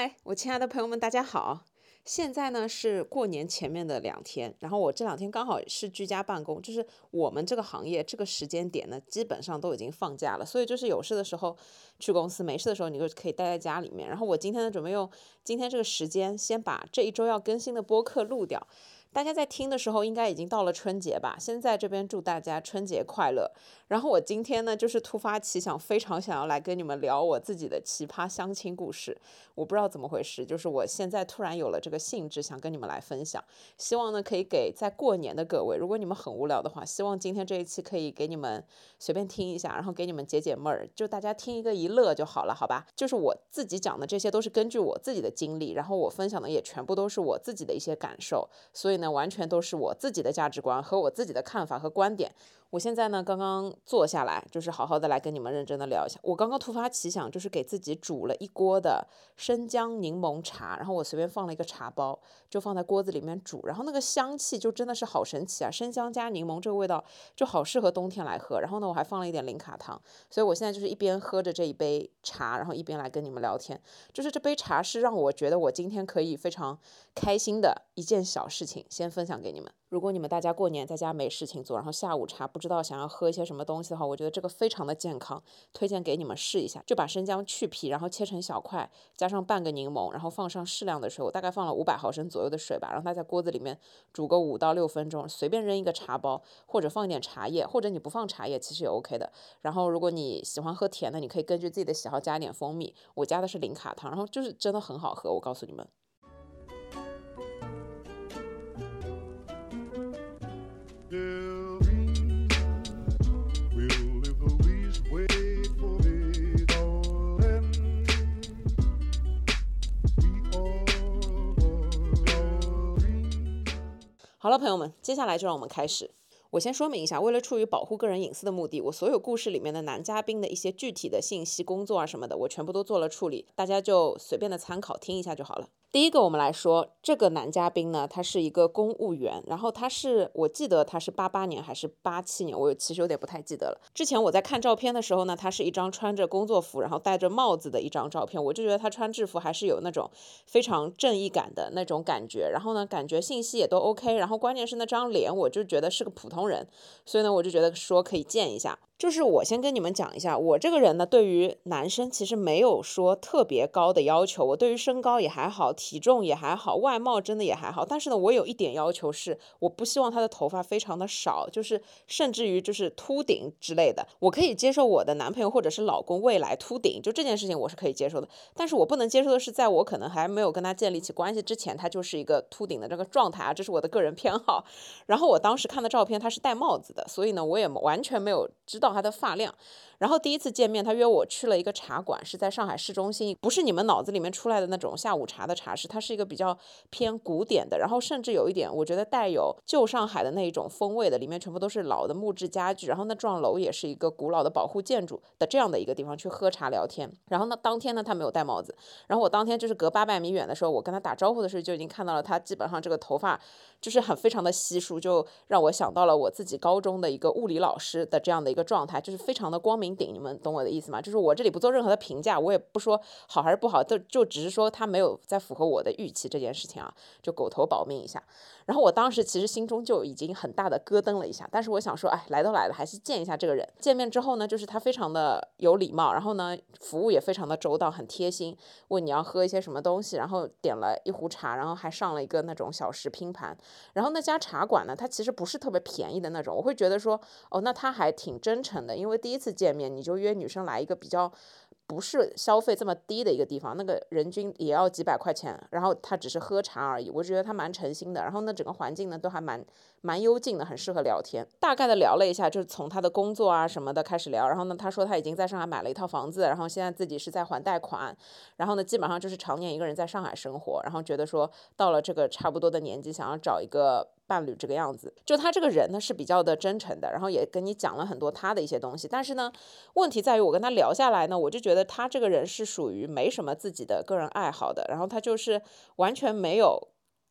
嗨，我亲爱的朋友们，大家好！现在呢是过年前面的两天，然后我这两天刚好是居家办公，就是我们这个行业这个时间点呢，基本上都已经放假了，所以就是有事的时候去公司，没事的时候你就可以待在家里面。然后我今天呢准备用今天这个时间，先把这一周要更新的播客录掉。大家在听的时候，应该已经到了春节吧？先在这边祝大家春节快乐。然后我今天呢，就是突发奇想，非常想要来跟你们聊我自己的奇葩相亲故事。我不知道怎么回事，就是我现在突然有了这个兴致，想跟你们来分享。希望呢，可以给在过年的各位，如果你们很无聊的话，希望今天这一期可以给你们随便听一下，然后给你们解解闷儿，就大家听一个一乐就好了，好吧？就是我自己讲的这些都是根据我自己的经历，然后我分享的也全部都是我自己的一些感受，所以呢，完全都是我自己的价值观和我自己的看法和观点。我现在呢，刚刚坐下来，就是好好的来跟你们认真的聊一下。我刚刚突发奇想，就是给自己煮了一锅的生姜柠檬茶，然后我随便放了一个茶包，就放在锅子里面煮，然后那个香气就真的是好神奇啊！生姜加柠檬这个味道就好适合冬天来喝。然后呢，我还放了一点零卡糖，所以我现在就是一边喝着这一杯茶，然后一边来跟你们聊天。就是这杯茶是让我觉得我今天可以非常开心的一件小事情，先分享给你们。如果你们大家过年在家没事情做，然后下午茶不知道想要喝一些什么东西的话，我觉得这个非常的健康，推荐给你们试一下。就把生姜去皮，然后切成小块，加上半个柠檬，然后放上适量的水，我大概放了五百毫升左右的水吧，让它在锅子里面煮个五到六分钟，随便扔一个茶包，或者放一点茶叶，或者你不放茶叶其实也 OK 的。然后如果你喜欢喝甜的，你可以根据自己的喜好加一点蜂蜜，我加的是零卡糖，然后就是真的很好喝，我告诉你们。好了，朋友们，接下来就让我们开始。我先说明一下，为了出于保护个人隐私的目的，我所有故事里面的男嘉宾的一些具体的信息、工作啊什么的，我全部都做了处理，大家就随便的参考听一下就好了。第一个，我们来说这个男嘉宾呢，他是一个公务员，然后他是，我记得他是八八年还是八七年，我其实有点不太记得了。之前我在看照片的时候呢，他是一张穿着工作服，然后戴着帽子的一张照片，我就觉得他穿制服还是有那种非常正义感的那种感觉。然后呢，感觉信息也都 OK，然后关键是那张脸，我就觉得是个普通人，所以呢，我就觉得说可以见一下。就是我先跟你们讲一下，我这个人呢，对于男生其实没有说特别高的要求，我对于身高也还好，体重也还好，外貌真的也还好。但是呢，我有一点要求是，我不希望他的头发非常的少，就是甚至于就是秃顶之类的。我可以接受我的男朋友或者是老公未来秃顶，就这件事情我是可以接受的。但是我不能接受的是，在我可能还没有跟他建立起关系之前，他就是一个秃顶的这个状态啊，这是我的个人偏好。然后我当时看的照片，他是戴帽子的，所以呢，我也完全没有知道。他的发量，然后第一次见面，他约我去了一个茶馆，是在上海市中心，不是你们脑子里面出来的那种下午茶的茶室，它是一个比较偏古典的，然后甚至有一点，我觉得带有旧上海的那一种风味的，里面全部都是老的木质家具，然后那幢楼也是一个古老的保护建筑的这样的一个地方去喝茶聊天。然后呢，当天呢，他没有戴帽子，然后我当天就是隔八百米远的时候，我跟他打招呼的时候就已经看到了他基本上这个头发就是很非常的稀疏，就让我想到了我自己高中的一个物理老师的这样的一个状。状态就是非常的光明顶，你们懂我的意思吗？就是我这里不做任何的评价，我也不说好还是不好，就就只是说他没有在符合我的预期这件事情啊，就狗头保命一下。然后我当时其实心中就已经很大的咯噔了一下，但是我想说，哎，来都来了，还是见一下这个人。见面之后呢，就是他非常的有礼貌，然后呢，服务也非常的周到，很贴心，问你要喝一些什么东西，然后点了一壶茶，然后还上了一个那种小食拼盘。然后那家茶馆呢，它其实不是特别便宜的那种，我会觉得说，哦，那他还挺真。诚的，因为第一次见面你就约女生来一个比较不是消费这么低的一个地方，那个人均也要几百块钱，然后他只是喝茶而已，我觉得他蛮诚心的。然后呢，整个环境呢都还蛮蛮幽静的，很适合聊天。大概的聊了一下，就是从他的工作啊什么的开始聊。然后呢，他说他已经在上海买了一套房子，然后现在自己是在还贷款，然后呢，基本上就是常年一个人在上海生活，然后觉得说到了这个差不多的年纪，想要找一个。伴侣这个样子，就他这个人呢是比较的真诚的，然后也跟你讲了很多他的一些东西。但是呢，问题在于我跟他聊下来呢，我就觉得他这个人是属于没什么自己的个人爱好的，然后他就是完全没有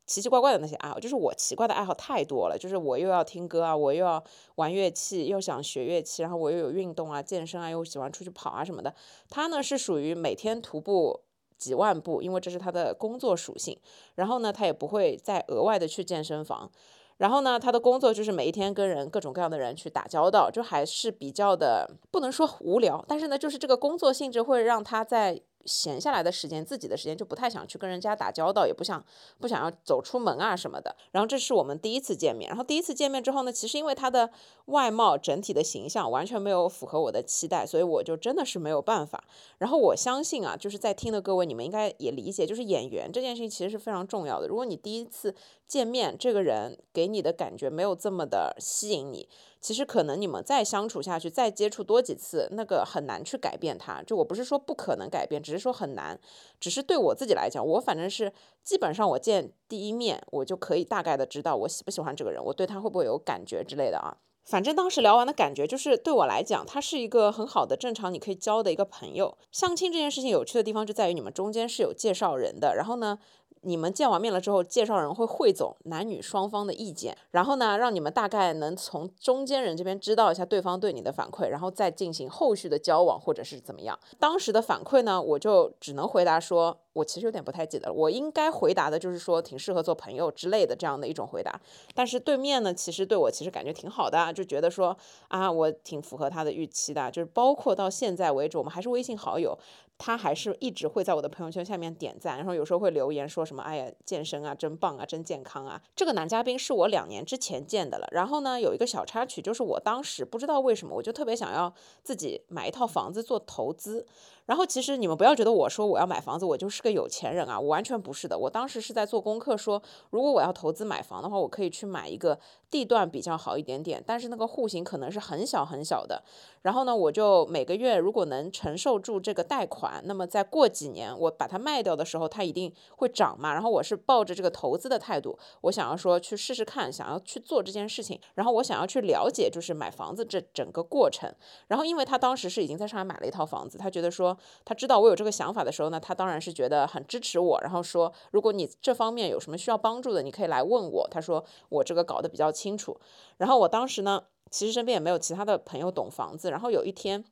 奇奇怪怪的那些爱好。就是我奇怪的爱好太多了，就是我又要听歌啊，我又要玩乐器，又想学乐器，然后我又有运动啊、健身啊，又喜欢出去跑啊什么的。他呢是属于每天徒步。几万步，因为这是他的工作属性。然后呢，他也不会再额外的去健身房。然后呢，他的工作就是每一天跟人各种各样的人去打交道，就还是比较的不能说无聊，但是呢，就是这个工作性质会让他在。闲下来的时间，自己的时间就不太想去跟人家打交道，也不想不想要走出门啊什么的。然后这是我们第一次见面，然后第一次见面之后呢，其实因为他的外貌整体的形象完全没有符合我的期待，所以我就真的是没有办法。然后我相信啊，就是在听的各位，你们应该也理解，就是演员这件事情其实是非常重要的。如果你第一次见面，这个人给你的感觉没有这么的吸引你。其实可能你们再相处下去，再接触多几次，那个很难去改变他。就我不是说不可能改变，只是说很难。只是对我自己来讲，我反正是基本上我见第一面，我就可以大概的知道我喜不喜欢这个人，我对他会不会有感觉之类的啊。反正当时聊完的感觉就是，对我来讲，他是一个很好的、正常你可以交的一个朋友。相亲这件事情有趣的地方就在于你们中间是有介绍人的，然后呢。你们见完面了之后，介绍人会汇总男女双方的意见，然后呢，让你们大概能从中间人这边知道一下对方对你的反馈，然后再进行后续的交往或者是怎么样。当时的反馈呢，我就只能回答说，我其实有点不太记得了，我应该回答的就是说挺适合做朋友之类的这样的一种回答。但是对面呢，其实对我其实感觉挺好的，就觉得说啊，我挺符合他的预期的，就是包括到现在为止，我们还是微信好友。他还是一直会在我的朋友圈下面点赞，然后有时候会留言说什么“哎呀，健身啊，真棒啊，真健康啊”。这个男嘉宾是我两年之前见的了。然后呢，有一个小插曲，就是我当时不知道为什么，我就特别想要自己买一套房子做投资。然后其实你们不要觉得我说我要买房子，我就是个有钱人啊，我完全不是的。我当时是在做功课，说如果我要投资买房的话，我可以去买一个地段比较好一点点，但是那个户型可能是很小很小的。然后呢，我就每个月如果能承受住这个贷款，那么再过几年我把它卖掉的时候，它一定会涨嘛。然后我是抱着这个投资的态度，我想要说去试试看，想要去做这件事情。然后我想要去了解就是买房子这整个过程。然后因为他当时是已经在上海买了一套房子，他觉得说。他知道我有这个想法的时候呢，他当然是觉得很支持我，然后说，如果你这方面有什么需要帮助的，你可以来问我。他说我这个搞得比较清楚。然后我当时呢，其实身边也没有其他的朋友懂房子。然后有一天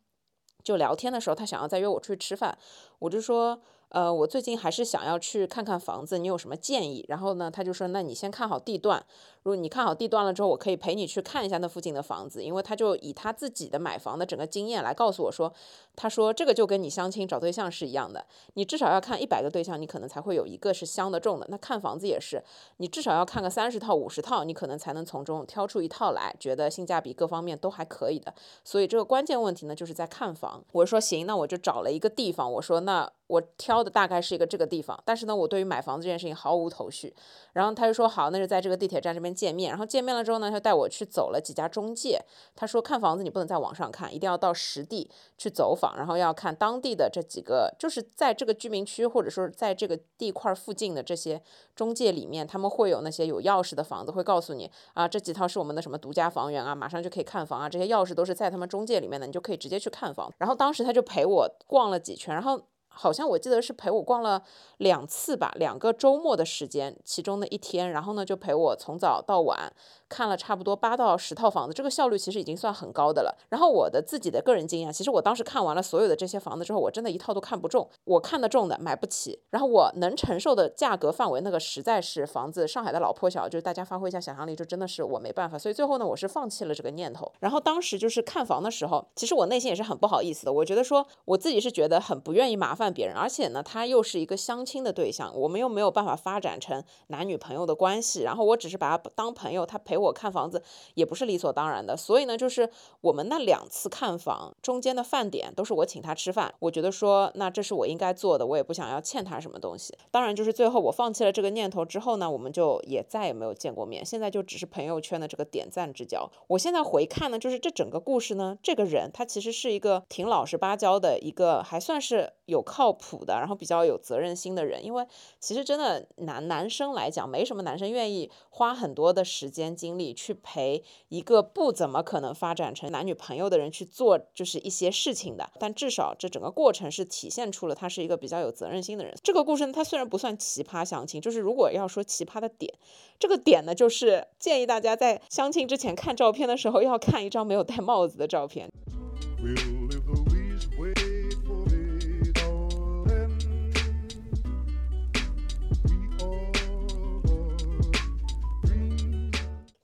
就聊天的时候，他想要再约我出去吃饭，我就说。呃，我最近还是想要去看看房子，你有什么建议？然后呢，他就说，那你先看好地段。如果你看好地段了之后，我可以陪你去看一下那附近的房子，因为他就以他自己的买房的整个经验来告诉我说，他说这个就跟你相亲找对象是一样的，你至少要看一百个对象，你可能才会有一个是相得中的。那看房子也是，你至少要看个三十套、五十套，你可能才能从中挑出一套来，觉得性价比各方面都还可以的。所以这个关键问题呢，就是在看房。我说行，那我就找了一个地方，我说那。我挑的大概是一个这个地方，但是呢，我对于买房子这件事情毫无头绪。然后他就说好，那就在这个地铁站这边见面。然后见面了之后呢，他带我去走了几家中介。他说看房子你不能在网上看，一定要到实地去走访，然后要看当地的这几个，就是在这个居民区或者说在这个地块附近的这些中介里面，他们会有那些有钥匙的房子，会告诉你啊，这几套是我们的什么独家房源啊，马上就可以看房啊，这些钥匙都是在他们中介里面的，你就可以直接去看房。然后当时他就陪我逛了几圈，然后。好像我记得是陪我逛了两次吧，两个周末的时间，其中的一天，然后呢就陪我从早到晚。看了差不多八到十套房子，这个效率其实已经算很高的了。然后我的自己的个人经验，其实我当时看完了所有的这些房子之后，我真的一套都看不中。我看得中的买不起，然后我能承受的价格范围，那个实在是房子上海的老破小，就是大家发挥一下想象力，就真的是我没办法。所以最后呢，我是放弃了这个念头。然后当时就是看房的时候，其实我内心也是很不好意思的。我觉得说我自己是觉得很不愿意麻烦别人，而且呢，他又是一个相亲的对象，我们又没有办法发展成男女朋友的关系。然后我只是把他当朋友，他陪。陪我看房子也不是理所当然的，所以呢，就是我们那两次看房中间的饭点都是我请他吃饭，我觉得说那这是我应该做的，我也不想要欠他什么东西。当然，就是最后我放弃了这个念头之后呢，我们就也再也没有见过面，现在就只是朋友圈的这个点赞之交。我现在回看呢，就是这整个故事呢，这个人他其实是一个挺老实巴交的一个，还算是有靠谱的，然后比较有责任心的人。因为其实真的男男生来讲，没什么男生愿意花很多的时间。精力去陪一个不怎么可能发展成男女朋友的人去做，就是一些事情的。但至少这整个过程是体现出了他是一个比较有责任心的人。这个故事呢，它虽然不算奇葩相亲，就是如果要说奇葩的点，这个点呢，就是建议大家在相亲之前看照片的时候，要看一张没有戴帽子的照片。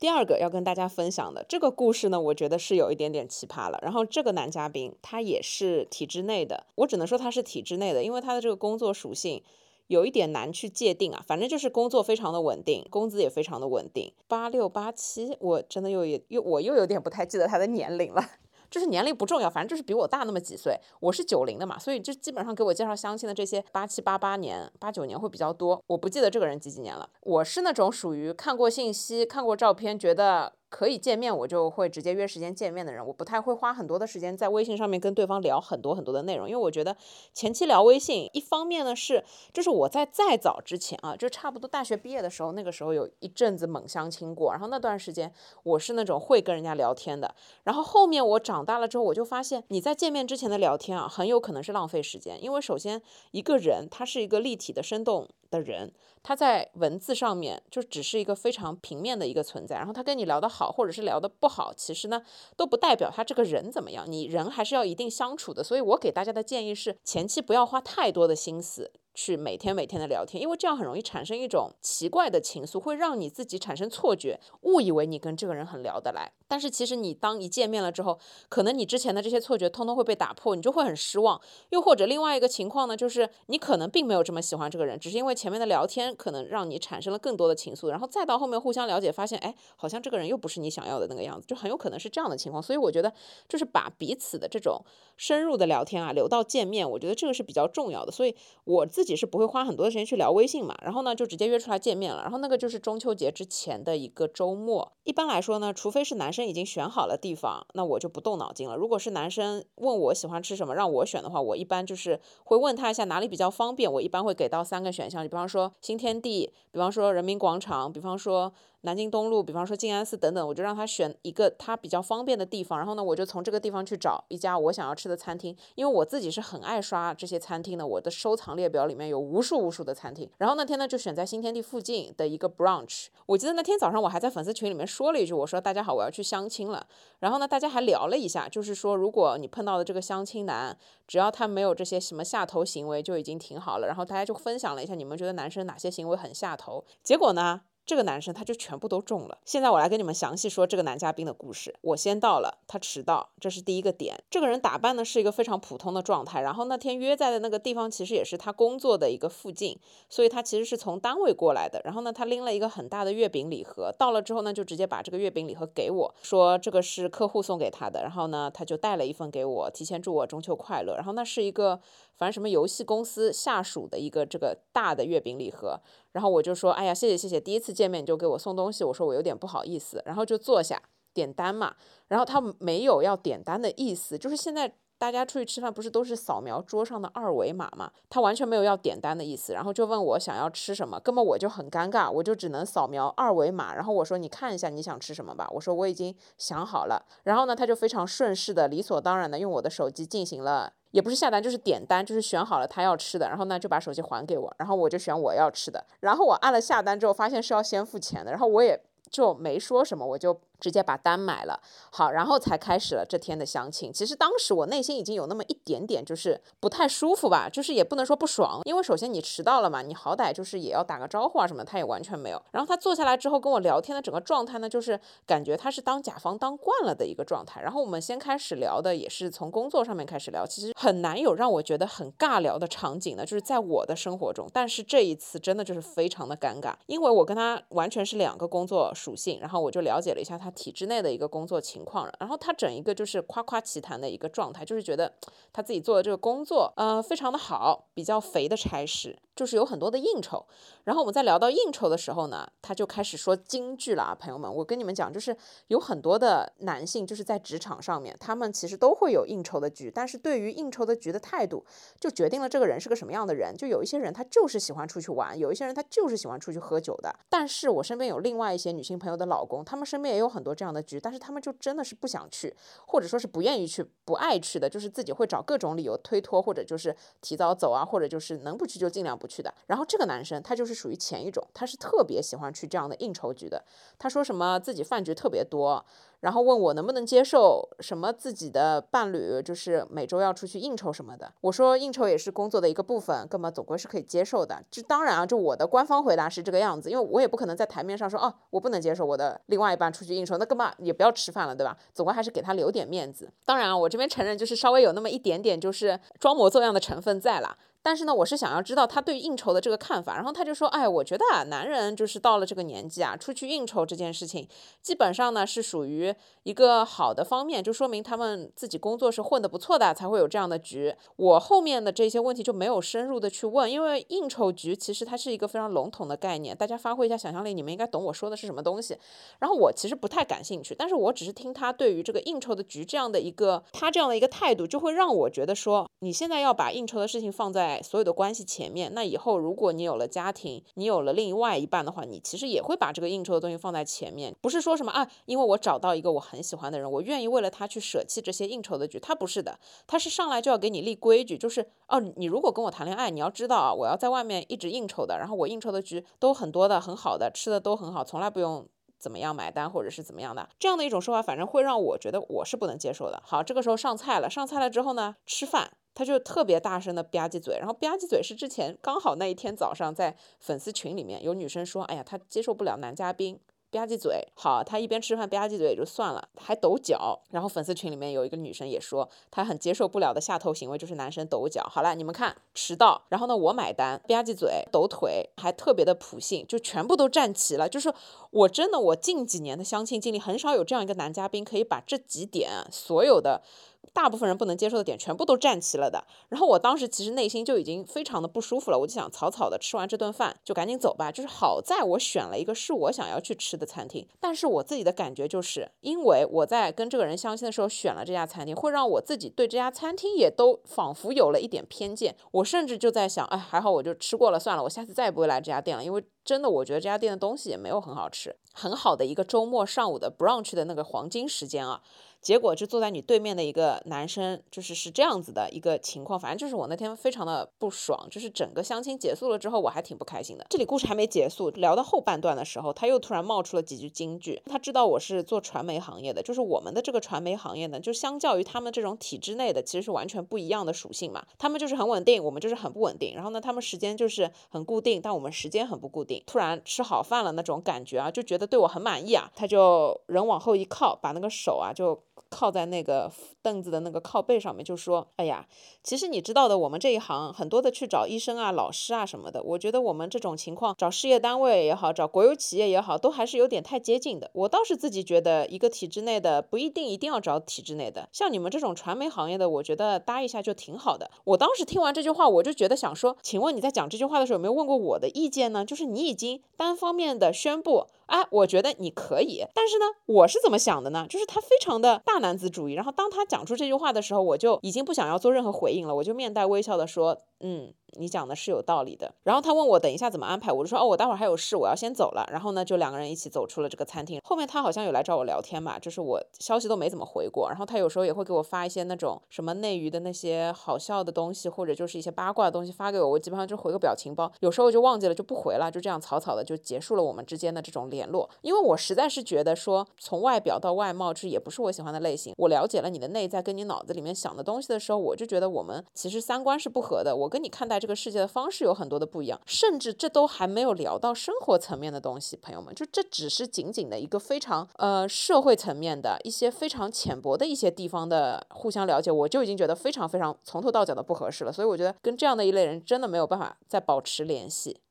第二个要跟大家分享的这个故事呢，我觉得是有一点点奇葩了。然后这个男嘉宾他也是体制内的，我只能说他是体制内的，因为他的这个工作属性有一点难去界定啊。反正就是工作非常的稳定，工资也非常的稳定。八六八七，我真的又也又我又有点不太记得他的年龄了。就是年龄不重要，反正就是比我大那么几岁。我是九零的嘛，所以就基本上给我介绍相亲的这些八七八八年、八九年会比较多。我不记得这个人几几年了。我是那种属于看过信息、看过照片，觉得。可以见面，我就会直接约时间见面的人，我不太会花很多的时间在微信上面跟对方聊很多很多的内容，因为我觉得前期聊微信，一方面呢是，就是我在再早之前啊，就差不多大学毕业的时候，那个时候有一阵子猛相亲过，然后那段时间我是那种会跟人家聊天的，然后后面我长大了之后，我就发现你在见面之前的聊天啊，很有可能是浪费时间，因为首先一个人他是一个立体的生动。的人，他在文字上面就只是一个非常平面的一个存在，然后他跟你聊得好，或者是聊得不好，其实呢都不代表他这个人怎么样，你人还是要一定相处的。所以我给大家的建议是，前期不要花太多的心思。去每天每天的聊天，因为这样很容易产生一种奇怪的情愫，会让你自己产生错觉，误以为你跟这个人很聊得来。但是其实你当一见面了之后，可能你之前的这些错觉通通会被打破，你就会很失望。又或者另外一个情况呢，就是你可能并没有这么喜欢这个人，只是因为前面的聊天可能让你产生了更多的情愫，然后再到后面互相了解，发现哎，好像这个人又不是你想要的那个样子，就很有可能是这样的情况。所以我觉得就是把彼此的这种深入的聊天啊留到见面，我觉得这个是比较重要的。所以我自自己是不会花很多的时间去聊微信嘛，然后呢就直接约出来见面了。然后那个就是中秋节之前的一个周末。一般来说呢，除非是男生已经选好了地方，那我就不动脑筋了。如果是男生问我喜欢吃什么，让我选的话，我一般就是会问他一下哪里比较方便。我一般会给到三个选项，比方说新天地，比方说人民广场，比方说。南京东路，比方说静安寺等等，我就让他选一个他比较方便的地方，然后呢，我就从这个地方去找一家我想要吃的餐厅，因为我自己是很爱刷这些餐厅的，我的收藏列表里面有无数无数的餐厅。然后那天呢，就选在新天地附近的一个 brunch。我记得那天早上我还在粉丝群里面说说了一句，我说大家好，我要去相亲了。然后呢，大家还聊了一下，就是说如果你碰到的这个相亲男，只要他没有这些什么下头行为，就已经挺好了。然后大家就分享了一下，你们觉得男生哪些行为很下头？结果呢？这个男生他就全部都中了。现在我来跟你们详细说这个男嘉宾的故事。我先到了，他迟到，这是第一个点。这个人打扮呢是一个非常普通的状态。然后那天约在的那个地方其实也是他工作的一个附近，所以他其实是从单位过来的。然后呢，他拎了一个很大的月饼礼盒，到了之后呢，就直接把这个月饼礼盒给我，说这个是客户送给他的。然后呢，他就带了一份给我，提前祝我中秋快乐。然后那是一个反正什么游戏公司下属的一个这个大的月饼礼盒。然后我就说，哎呀，谢谢谢谢，第一次见面就给我送东西，我说我有点不好意思，然后就坐下点单嘛。然后他没有要点单的意思，就是现在大家出去吃饭不是都是扫描桌上的二维码嘛？他完全没有要点单的意思，然后就问我想要吃什么，根本我就很尴尬，我就只能扫描二维码。然后我说你看一下你想吃什么吧，我说我已经想好了。然后呢，他就非常顺势的、理所当然的用我的手机进行了。也不是下单，就是点单，就是选好了他要吃的，然后呢就把手机还给我，然后我就选我要吃的，然后我按了下单之后，发现是要先付钱的，然后我也就没说什么，我就。直接把单买了，好，然后才开始了这天的相亲。其实当时我内心已经有那么一点点，就是不太舒服吧，就是也不能说不爽，因为首先你迟到了嘛，你好歹就是也要打个招呼啊什么，他也完全没有。然后他坐下来之后跟我聊天的整个状态呢，就是感觉他是当甲方当惯了的一个状态。然后我们先开始聊的也是从工作上面开始聊，其实很难有让我觉得很尬聊的场景呢，就是在我的生活中。但是这一次真的就是非常的尴尬，因为我跟他完全是两个工作属性，然后我就了解了一下他。体制内的一个工作情况然后他整一个就是夸夸其谈的一个状态，就是觉得他自己做的这个工作，呃，非常的好，比较肥的差事，就是有很多的应酬。然后我们在聊到应酬的时候呢，他就开始说京剧了啊，朋友们，我跟你们讲，就是有很多的男性就是在职场上面，他们其实都会有应酬的局，但是对于应酬的局的态度，就决定了这个人是个什么样的人。就有一些人他就是喜欢出去玩，有一些人他就是喜欢出去喝酒的。但是我身边有另外一些女性朋友的老公，他们身边也有很多这样的局，但是他们就真的是不想去，或者说是不愿意去、不爱去的，就是自己会找各种理由推脱，或者就是提早走啊，或者就是能不去就尽量不去的。然后这个男生他就是。是属于前一种，他是特别喜欢去这样的应酬局的。他说什么自己饭局特别多，然后问我能不能接受什么自己的伴侣就是每周要出去应酬什么的。我说应酬也是工作的一个部分，根本总归是可以接受的。这当然啊，就我的官方回答是这个样子，因为我也不可能在台面上说哦，我不能接受我的另外一半出去应酬，那根本也不要吃饭了，对吧？总归还是给他留点面子。当然啊，我这边承认就是稍微有那么一点点就是装模作样的成分在了。但是呢，我是想要知道他对应酬的这个看法。然后他就说：“哎，我觉得啊，男人就是到了这个年纪啊，出去应酬这件事情，基本上呢是属于一个好的方面，就说明他们自己工作是混得不错的，才会有这样的局。我后面的这些问题就没有深入的去问，因为应酬局其实它是一个非常笼统的概念，大家发挥一下想象力，你们应该懂我说的是什么东西。然后我其实不太感兴趣，但是我只是听他对于这个应酬的局这样的一个他这样的一个态度，就会让我觉得说，你现在要把应酬的事情放在所有的关系。”前面那以后，如果你有了家庭，你有了另外一半的话，你其实也会把这个应酬的东西放在前面，不是说什么啊，因为我找到一一个我很喜欢的人，我愿意为了他去舍弃这些应酬的局，他不是的，他是上来就要给你立规矩，就是哦，你如果跟我谈恋爱，你要知道啊，我要在外面一直应酬的，然后我应酬的局都很多的，很好的，吃的都很好，从来不用怎么样买单或者是怎么样的，这样的一种说法，反正会让我觉得我是不能接受的。好，这个时候上菜了，上菜了之后呢，吃饭。他就特别大声的吧唧嘴，然后吧唧嘴是之前刚好那一天早上在粉丝群里面有女生说，哎呀，她接受不了男嘉宾吧唧嘴。好，他一边吃饭吧唧嘴也就算了，还抖脚。然后粉丝群里面有一个女生也说，她很接受不了的下头行为就是男生抖脚。好了，你们看迟到，然后呢我买单，吧唧嘴，抖腿，还特别的普信，就全部都站齐了。就是我真的我近几年的相亲经历很少有这样一个男嘉宾可以把这几点所有的。大部分人不能接受的点全部都站齐了的，然后我当时其实内心就已经非常的不舒服了，我就想草草的吃完这顿饭就赶紧走吧。就是好在我选了一个是我想要去吃的餐厅，但是我自己的感觉就是，因为我在跟这个人相亲的时候选了这家餐厅，会让我自己对这家餐厅也都仿佛有了一点偏见。我甚至就在想，哎，还好我就吃过了算了，我下次再也不会来这家店了，因为真的我觉得这家店的东西也没有很好吃。很好的一个周末上午的 brunch 的那个黄金时间啊。结果就坐在你对面的一个男生，就是是这样子的一个情况，反正就是我那天非常的不爽，就是整个相亲结束了之后，我还挺不开心的。这里故事还没结束，聊到后半段的时候，他又突然冒出了几句金句。他知道我是做传媒行业的，就是我们的这个传媒行业呢，就相较于他们这种体制内的，其实是完全不一样的属性嘛。他们就是很稳定，我们就是很不稳定。然后呢，他们时间就是很固定，但我们时间很不固定。突然吃好饭了那种感觉啊，就觉得对我很满意啊。他就人往后一靠，把那个手啊就。靠在那个凳子的那个靠背上面，就说：“哎呀，其实你知道的，我们这一行很多的去找医生啊、老师啊什么的。我觉得我们这种情况，找事业单位也好，找国有企业也好，都还是有点太接近的。我倒是自己觉得，一个体制内的不一定一定要找体制内的，像你们这种传媒行业的，我觉得搭一下就挺好的。我当时听完这句话，我就觉得想说，请问你在讲这句话的时候有没有问过我的意见呢？就是你已经单方面的宣布。”哎，我觉得你可以，但是呢，我是怎么想的呢？就是他非常的大男子主义，然后当他讲出这句话的时候，我就已经不想要做任何回应了，我就面带微笑的说，嗯。你讲的是有道理的。然后他问我等一下怎么安排，我就说哦，我待会儿还有事，我要先走了。然后呢，就两个人一起走出了这个餐厅。后面他好像有来找我聊天吧，就是我消息都没怎么回过。然后他有时候也会给我发一些那种什么内娱的那些好笑的东西，或者就是一些八卦的东西发给我，我基本上就回个表情包。有时候就忘记了就不回了，就这样草草的就结束了我们之间的这种联络。因为我实在是觉得说从外表到外貌，这也不是我喜欢的类型。我了解了你的内在跟你脑子里面想的东西的时候，我就觉得我们其实三观是不合的。我跟你看待这个世界的方式。有很多的不一样，甚至这都还没有聊到生活层面的东西，朋友们，就这只是仅仅的一个非常呃社会层面的一些非常浅薄的一些地方的互相了解，我就已经觉得非常非常从头到脚的不合适了，所以我觉得跟这样的一类人真的没有办法再保持联系。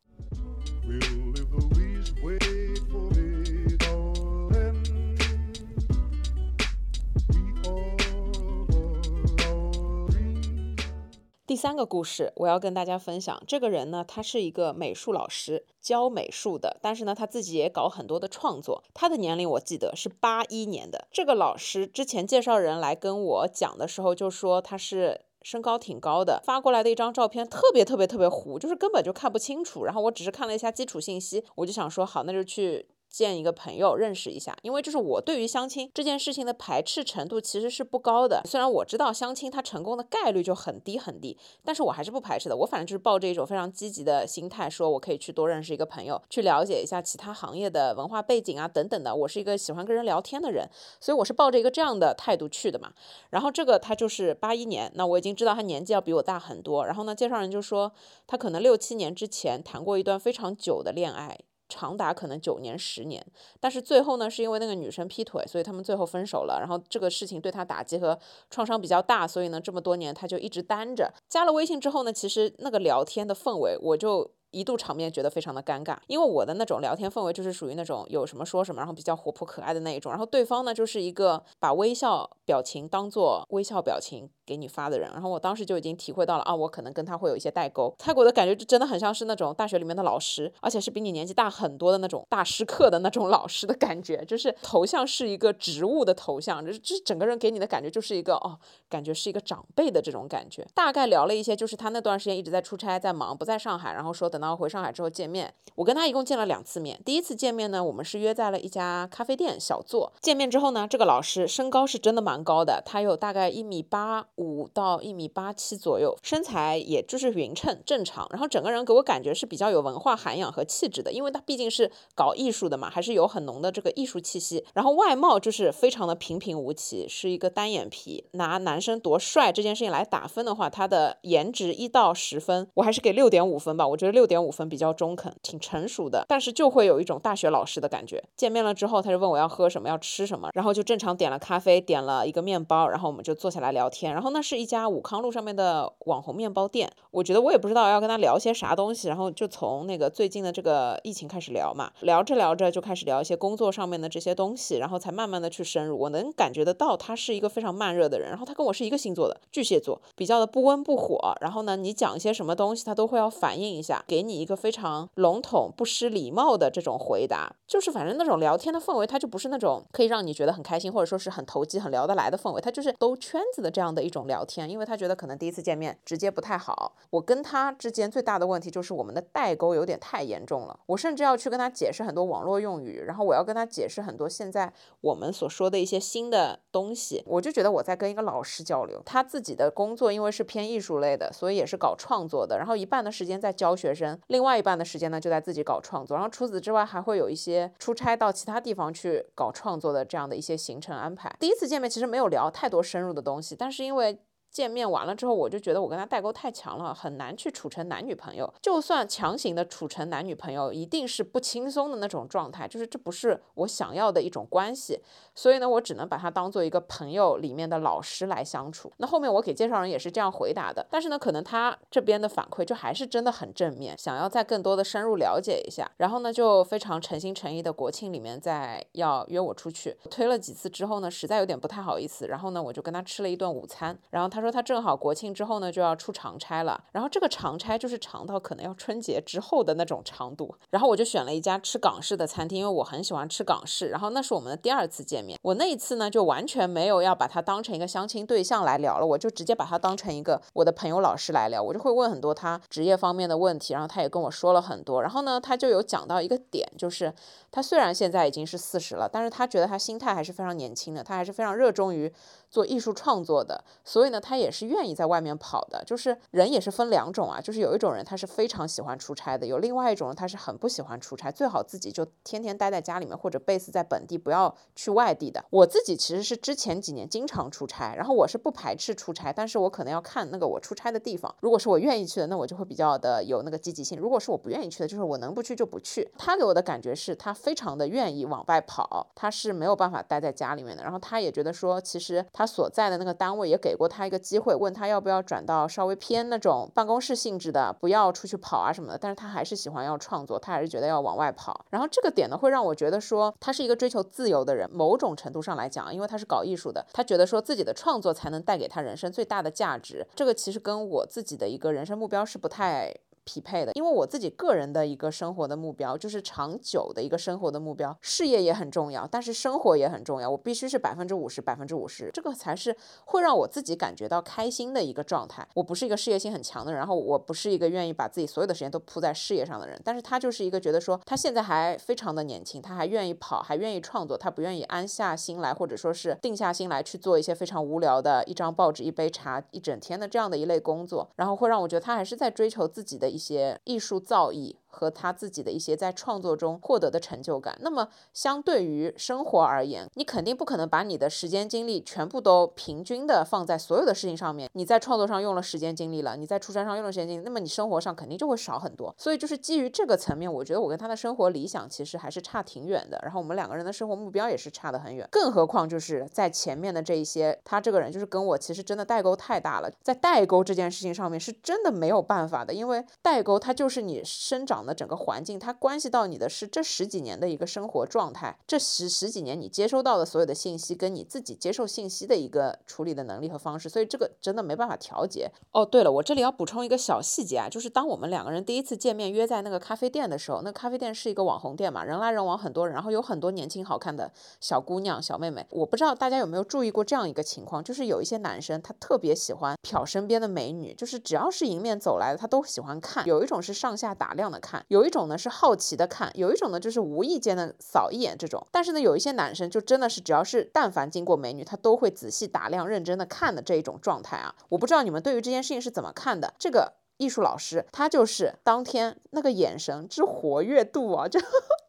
第三个故事，我要跟大家分享。这个人呢，他是一个美术老师，教美术的，但是呢，他自己也搞很多的创作。他的年龄我记得是八一年的。这个老师之前介绍人来跟我讲的时候，就说他是身高挺高的，发过来的一张照片特别特别特别糊，就是根本就看不清楚。然后我只是看了一下基础信息，我就想说好，那就去。见一个朋友认识一下，因为就是我对于相亲这件事情的排斥程度其实是不高的。虽然我知道相亲它成功的概率就很低很低，但是我还是不排斥的。我反正就是抱着一种非常积极的心态，说我可以去多认识一个朋友，去了解一下其他行业的文化背景啊等等的。我是一个喜欢跟人聊天的人，所以我是抱着一个这样的态度去的嘛。然后这个他就是八一年，那我已经知道他年纪要比我大很多。然后呢，介绍人就说他可能六七年之前谈过一段非常久的恋爱。长达可能九年十年，但是最后呢，是因为那个女生劈腿，所以他们最后分手了。然后这个事情对他打击和创伤比较大，所以呢，这么多年他就一直单着。加了微信之后呢，其实那个聊天的氛围，我就。一度场面觉得非常的尴尬，因为我的那种聊天氛围就是属于那种有什么说什么，然后比较活泼可爱的那一种，然后对方呢就是一个把微笑表情当做微笑表情给你发的人，然后我当时就已经体会到了啊，我可能跟他会有一些代沟。泰国的感觉就真的很像是那种大学里面的老师，而且是比你年纪大很多的那种大师课的那种老师的感觉，就是头像是一个植物的头像，就是就是整个人给你的感觉就是一个哦，感觉是一个长辈的这种感觉。大概聊了一些，就是他那段时间一直在出差，在忙，不在上海，然后说等。然后回上海之后见面，我跟他一共见了两次面。第一次见面呢，我们是约在了一家咖啡店小坐。见面之后呢，这个老师身高是真的蛮高的，他有大概一米八五到一米八七左右，身材也就是匀称正常。然后整个人给我感觉是比较有文化涵养和气质的，因为他毕竟是搞艺术的嘛，还是有很浓的这个艺术气息。然后外貌就是非常的平平无奇，是一个单眼皮。拿男生多帅这件事情来打分的话，他的颜值一到十分，我还是给六点五分吧。我觉得六。点五分比较中肯，挺成熟的，但是就会有一种大学老师的感觉。见面了之后，他就问我要喝什么，要吃什么，然后就正常点了咖啡，点了一个面包，然后我们就坐下来聊天。然后那是一家武康路上面的网红面包店，我觉得我也不知道要跟他聊些啥东西，然后就从那个最近的这个疫情开始聊嘛，聊着聊着就开始聊一些工作上面的这些东西，然后才慢慢的去深入。我能感觉得到他是一个非常慢热的人，然后他跟我是一个星座的巨蟹座，比较的不温不火。然后呢，你讲一些什么东西，他都会要反应一下给。给你一个非常笼统、不失礼貌的这种回答，就是反正那种聊天的氛围，它就不是那种可以让你觉得很开心，或者说是很投机、很聊得来的氛围，它就是兜圈子的这样的一种聊天。因为他觉得可能第一次见面直接不太好。我跟他之间最大的问题就是我们的代沟有点太严重了。我甚至要去跟他解释很多网络用语，然后我要跟他解释很多现在我们所说的一些新的东西。我就觉得我在跟一个老师交流。他自己的工作因为是偏艺术类的，所以也是搞创作的，然后一半的时间在教学生。另外一半的时间呢，就在自己搞创作，然后除此之外，还会有一些出差到其他地方去搞创作的这样的一些行程安排。第一次见面其实没有聊太多深入的东西，但是因为。见面完了之后，我就觉得我跟他代沟太强了，很难去处成男女朋友。就算强行的处成男女朋友，一定是不轻松的那种状态，就是这不是我想要的一种关系。所以呢，我只能把他当做一个朋友里面的老师来相处。那后面我给介绍人也是这样回答的，但是呢，可能他这边的反馈就还是真的很正面，想要再更多的深入了解一下。然后呢，就非常诚心诚意的国庆里面再要约我出去，推了几次之后呢，实在有点不太好意思。然后呢，我就跟他吃了一顿午餐，然后他。他说他正好国庆之后呢就要出长差了，然后这个长差就是长到可能要春节之后的那种长度。然后我就选了一家吃港式的餐厅，因为我很喜欢吃港式。然后那是我们的第二次见面，我那一次呢就完全没有要把他当成一个相亲对象来聊了，我就直接把他当成一个我的朋友老师来聊。我就会问很多他职业方面的问题，然后他也跟我说了很多。然后呢，他就有讲到一个点，就是他虽然现在已经是四十了，但是他觉得他心态还是非常年轻的，他还是非常热衷于做艺术创作的。所以呢，他。也是愿意在外面跑的，就是人也是分两种啊，就是有一种人他是非常喜欢出差的，有另外一种人他是很不喜欢出差，最好自己就天天待在家里面或者 base 在本地，不要去外地的。我自己其实是之前几年经常出差，然后我是不排斥出差，但是我可能要看那个我出差的地方，如果是我愿意去的，那我就会比较的有那个积极性；如果是我不愿意去的，就是我能不去就不去。他给我的感觉是他非常的愿意往外跑，他是没有办法待在家里面的。然后他也觉得说，其实他所在的那个单位也给过他一个机会。问他要不要转到稍微偏那种办公室性质的，不要出去跑啊什么的，但是他还是喜欢要创作，他还是觉得要往外跑。然后这个点呢，会让我觉得说他是一个追求自由的人。某种程度上来讲，因为他是搞艺术的，他觉得说自己的创作才能带给他人生最大的价值。这个其实跟我自己的一个人生目标是不太。匹配的，因为我自己个人的一个生活的目标就是长久的一个生活的目标，事业也很重要，但是生活也很重要，我必须是百分之五十，百分之五十，这个才是会让我自己感觉到开心的一个状态。我不是一个事业心很强的人，然后我不是一个愿意把自己所有的时间都扑在事业上的人，但是他就是一个觉得说他现在还非常的年轻，他还愿意跑，还愿意创作，他不愿意安下心来，或者说是定下心来去做一些非常无聊的一张报纸、一杯茶、一整天的这样的一类工作，然后会让我觉得他还是在追求自己的一一些艺术造诣。和他自己的一些在创作中获得的成就感。那么，相对于生活而言，你肯定不可能把你的时间精力全部都平均的放在所有的事情上面。你在创作上用了时间精力了，你在出差上用了时间精力，那么你生活上肯定就会少很多。所以，就是基于这个层面，我觉得我跟他的生活理想其实还是差挺远的。然后，我们两个人的生活目标也是差得很远。更何况就是在前面的这一些，他这个人就是跟我其实真的代沟太大了。在代沟这件事情上面，是真的没有办法的，因为代沟它就是你生长。的整个环境，它关系到你的是这十几年的一个生活状态，这十十几年你接收到的所有的信息，跟你自己接受信息的一个处理的能力和方式，所以这个真的没办法调节。哦，对了，我这里要补充一个小细节啊，就是当我们两个人第一次见面约在那个咖啡店的时候，那咖啡店是一个网红店嘛，人来人往，很多人，然后有很多年轻好看的小姑娘、小妹妹。我不知道大家有没有注意过这样一个情况，就是有一些男生他特别喜欢瞟身边的美女，就是只要是迎面走来的，他都喜欢看。有一种是上下打量的看。看，有一种呢是好奇的看，有一种呢就是无意间的扫一眼这种。但是呢，有一些男生就真的是只要是但凡经过美女，他都会仔细打量、认真的看的这一种状态啊。我不知道你们对于这件事情是怎么看的？这个。艺术老师，他就是当天那个眼神之活跃度啊，就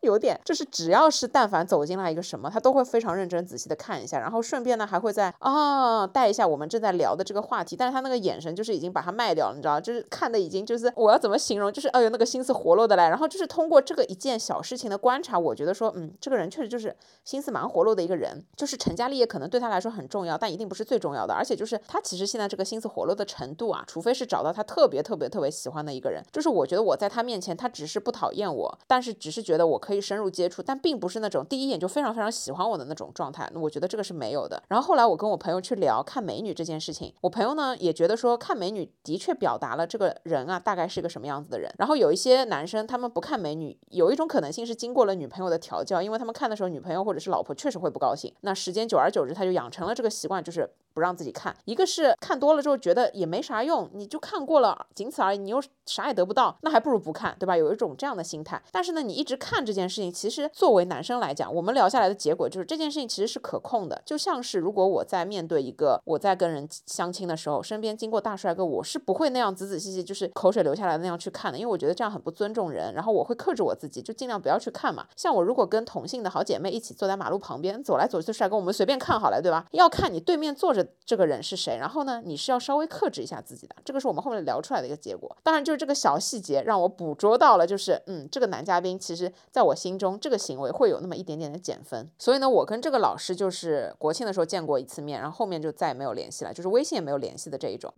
有点，就是只要是但凡走进来一个什么，他都会非常认真仔细的看一下，然后顺便呢还会在啊带一下我们正在聊的这个话题，但是他那个眼神就是已经把它卖掉了，你知道，就是看的已经就是我要怎么形容，就是哎呦那个心思活络的来，然后就是通过这个一件小事情的观察，我觉得说，嗯，这个人确实就是心思蛮活络的一个人，就是成家立业可能对他来说很重要，但一定不是最重要的，而且就是他其实现在这个心思活络的程度啊，除非是找到他特别特别。特别特别喜欢的一个人，就是我觉得我在他面前，他只是不讨厌我，但是只是觉得我可以深入接触，但并不是那种第一眼就非常非常喜欢我的那种状态。我觉得这个是没有的。然后后来我跟我朋友去聊看美女这件事情，我朋友呢也觉得说看美女的确表达了这个人啊大概是个什么样子的人。然后有一些男生他们不看美女，有一种可能性是经过了女朋友的调教，因为他们看的时候女朋友或者是老婆确实会不高兴。那时间久而久之他就养成了这个习惯，就是不让自己看。一个是看多了之后觉得也没啥用，你就看过了，仅此而已，你又。啥也得不到，那还不如不看，对吧？有一种这样的心态。但是呢，你一直看这件事情，其实作为男生来讲，我们聊下来的结果就是这件事情其实是可控的。就像是如果我在面对一个我在跟人相亲的时候，身边经过大帅哥，我是不会那样仔仔细细，就是口水流下来那样去看的，因为我觉得这样很不尊重人。然后我会克制我自己，就尽量不要去看嘛。像我如果跟同性的好姐妹一起坐在马路旁边，走来走去的帅哥，我们随便看好了，对吧？要看你对面坐着这个人是谁，然后呢，你是要稍微克制一下自己的。这个是我们后面聊出来的一个结果。当然就是这个小细节。让我捕捉到了，就是嗯，这个男嘉宾其实在我心中这个行为会有那么一点点的减分，所以呢，我跟这个老师就是国庆的时候见过一次面，然后后面就再也没有联系了，就是微信也没有联系的这一种。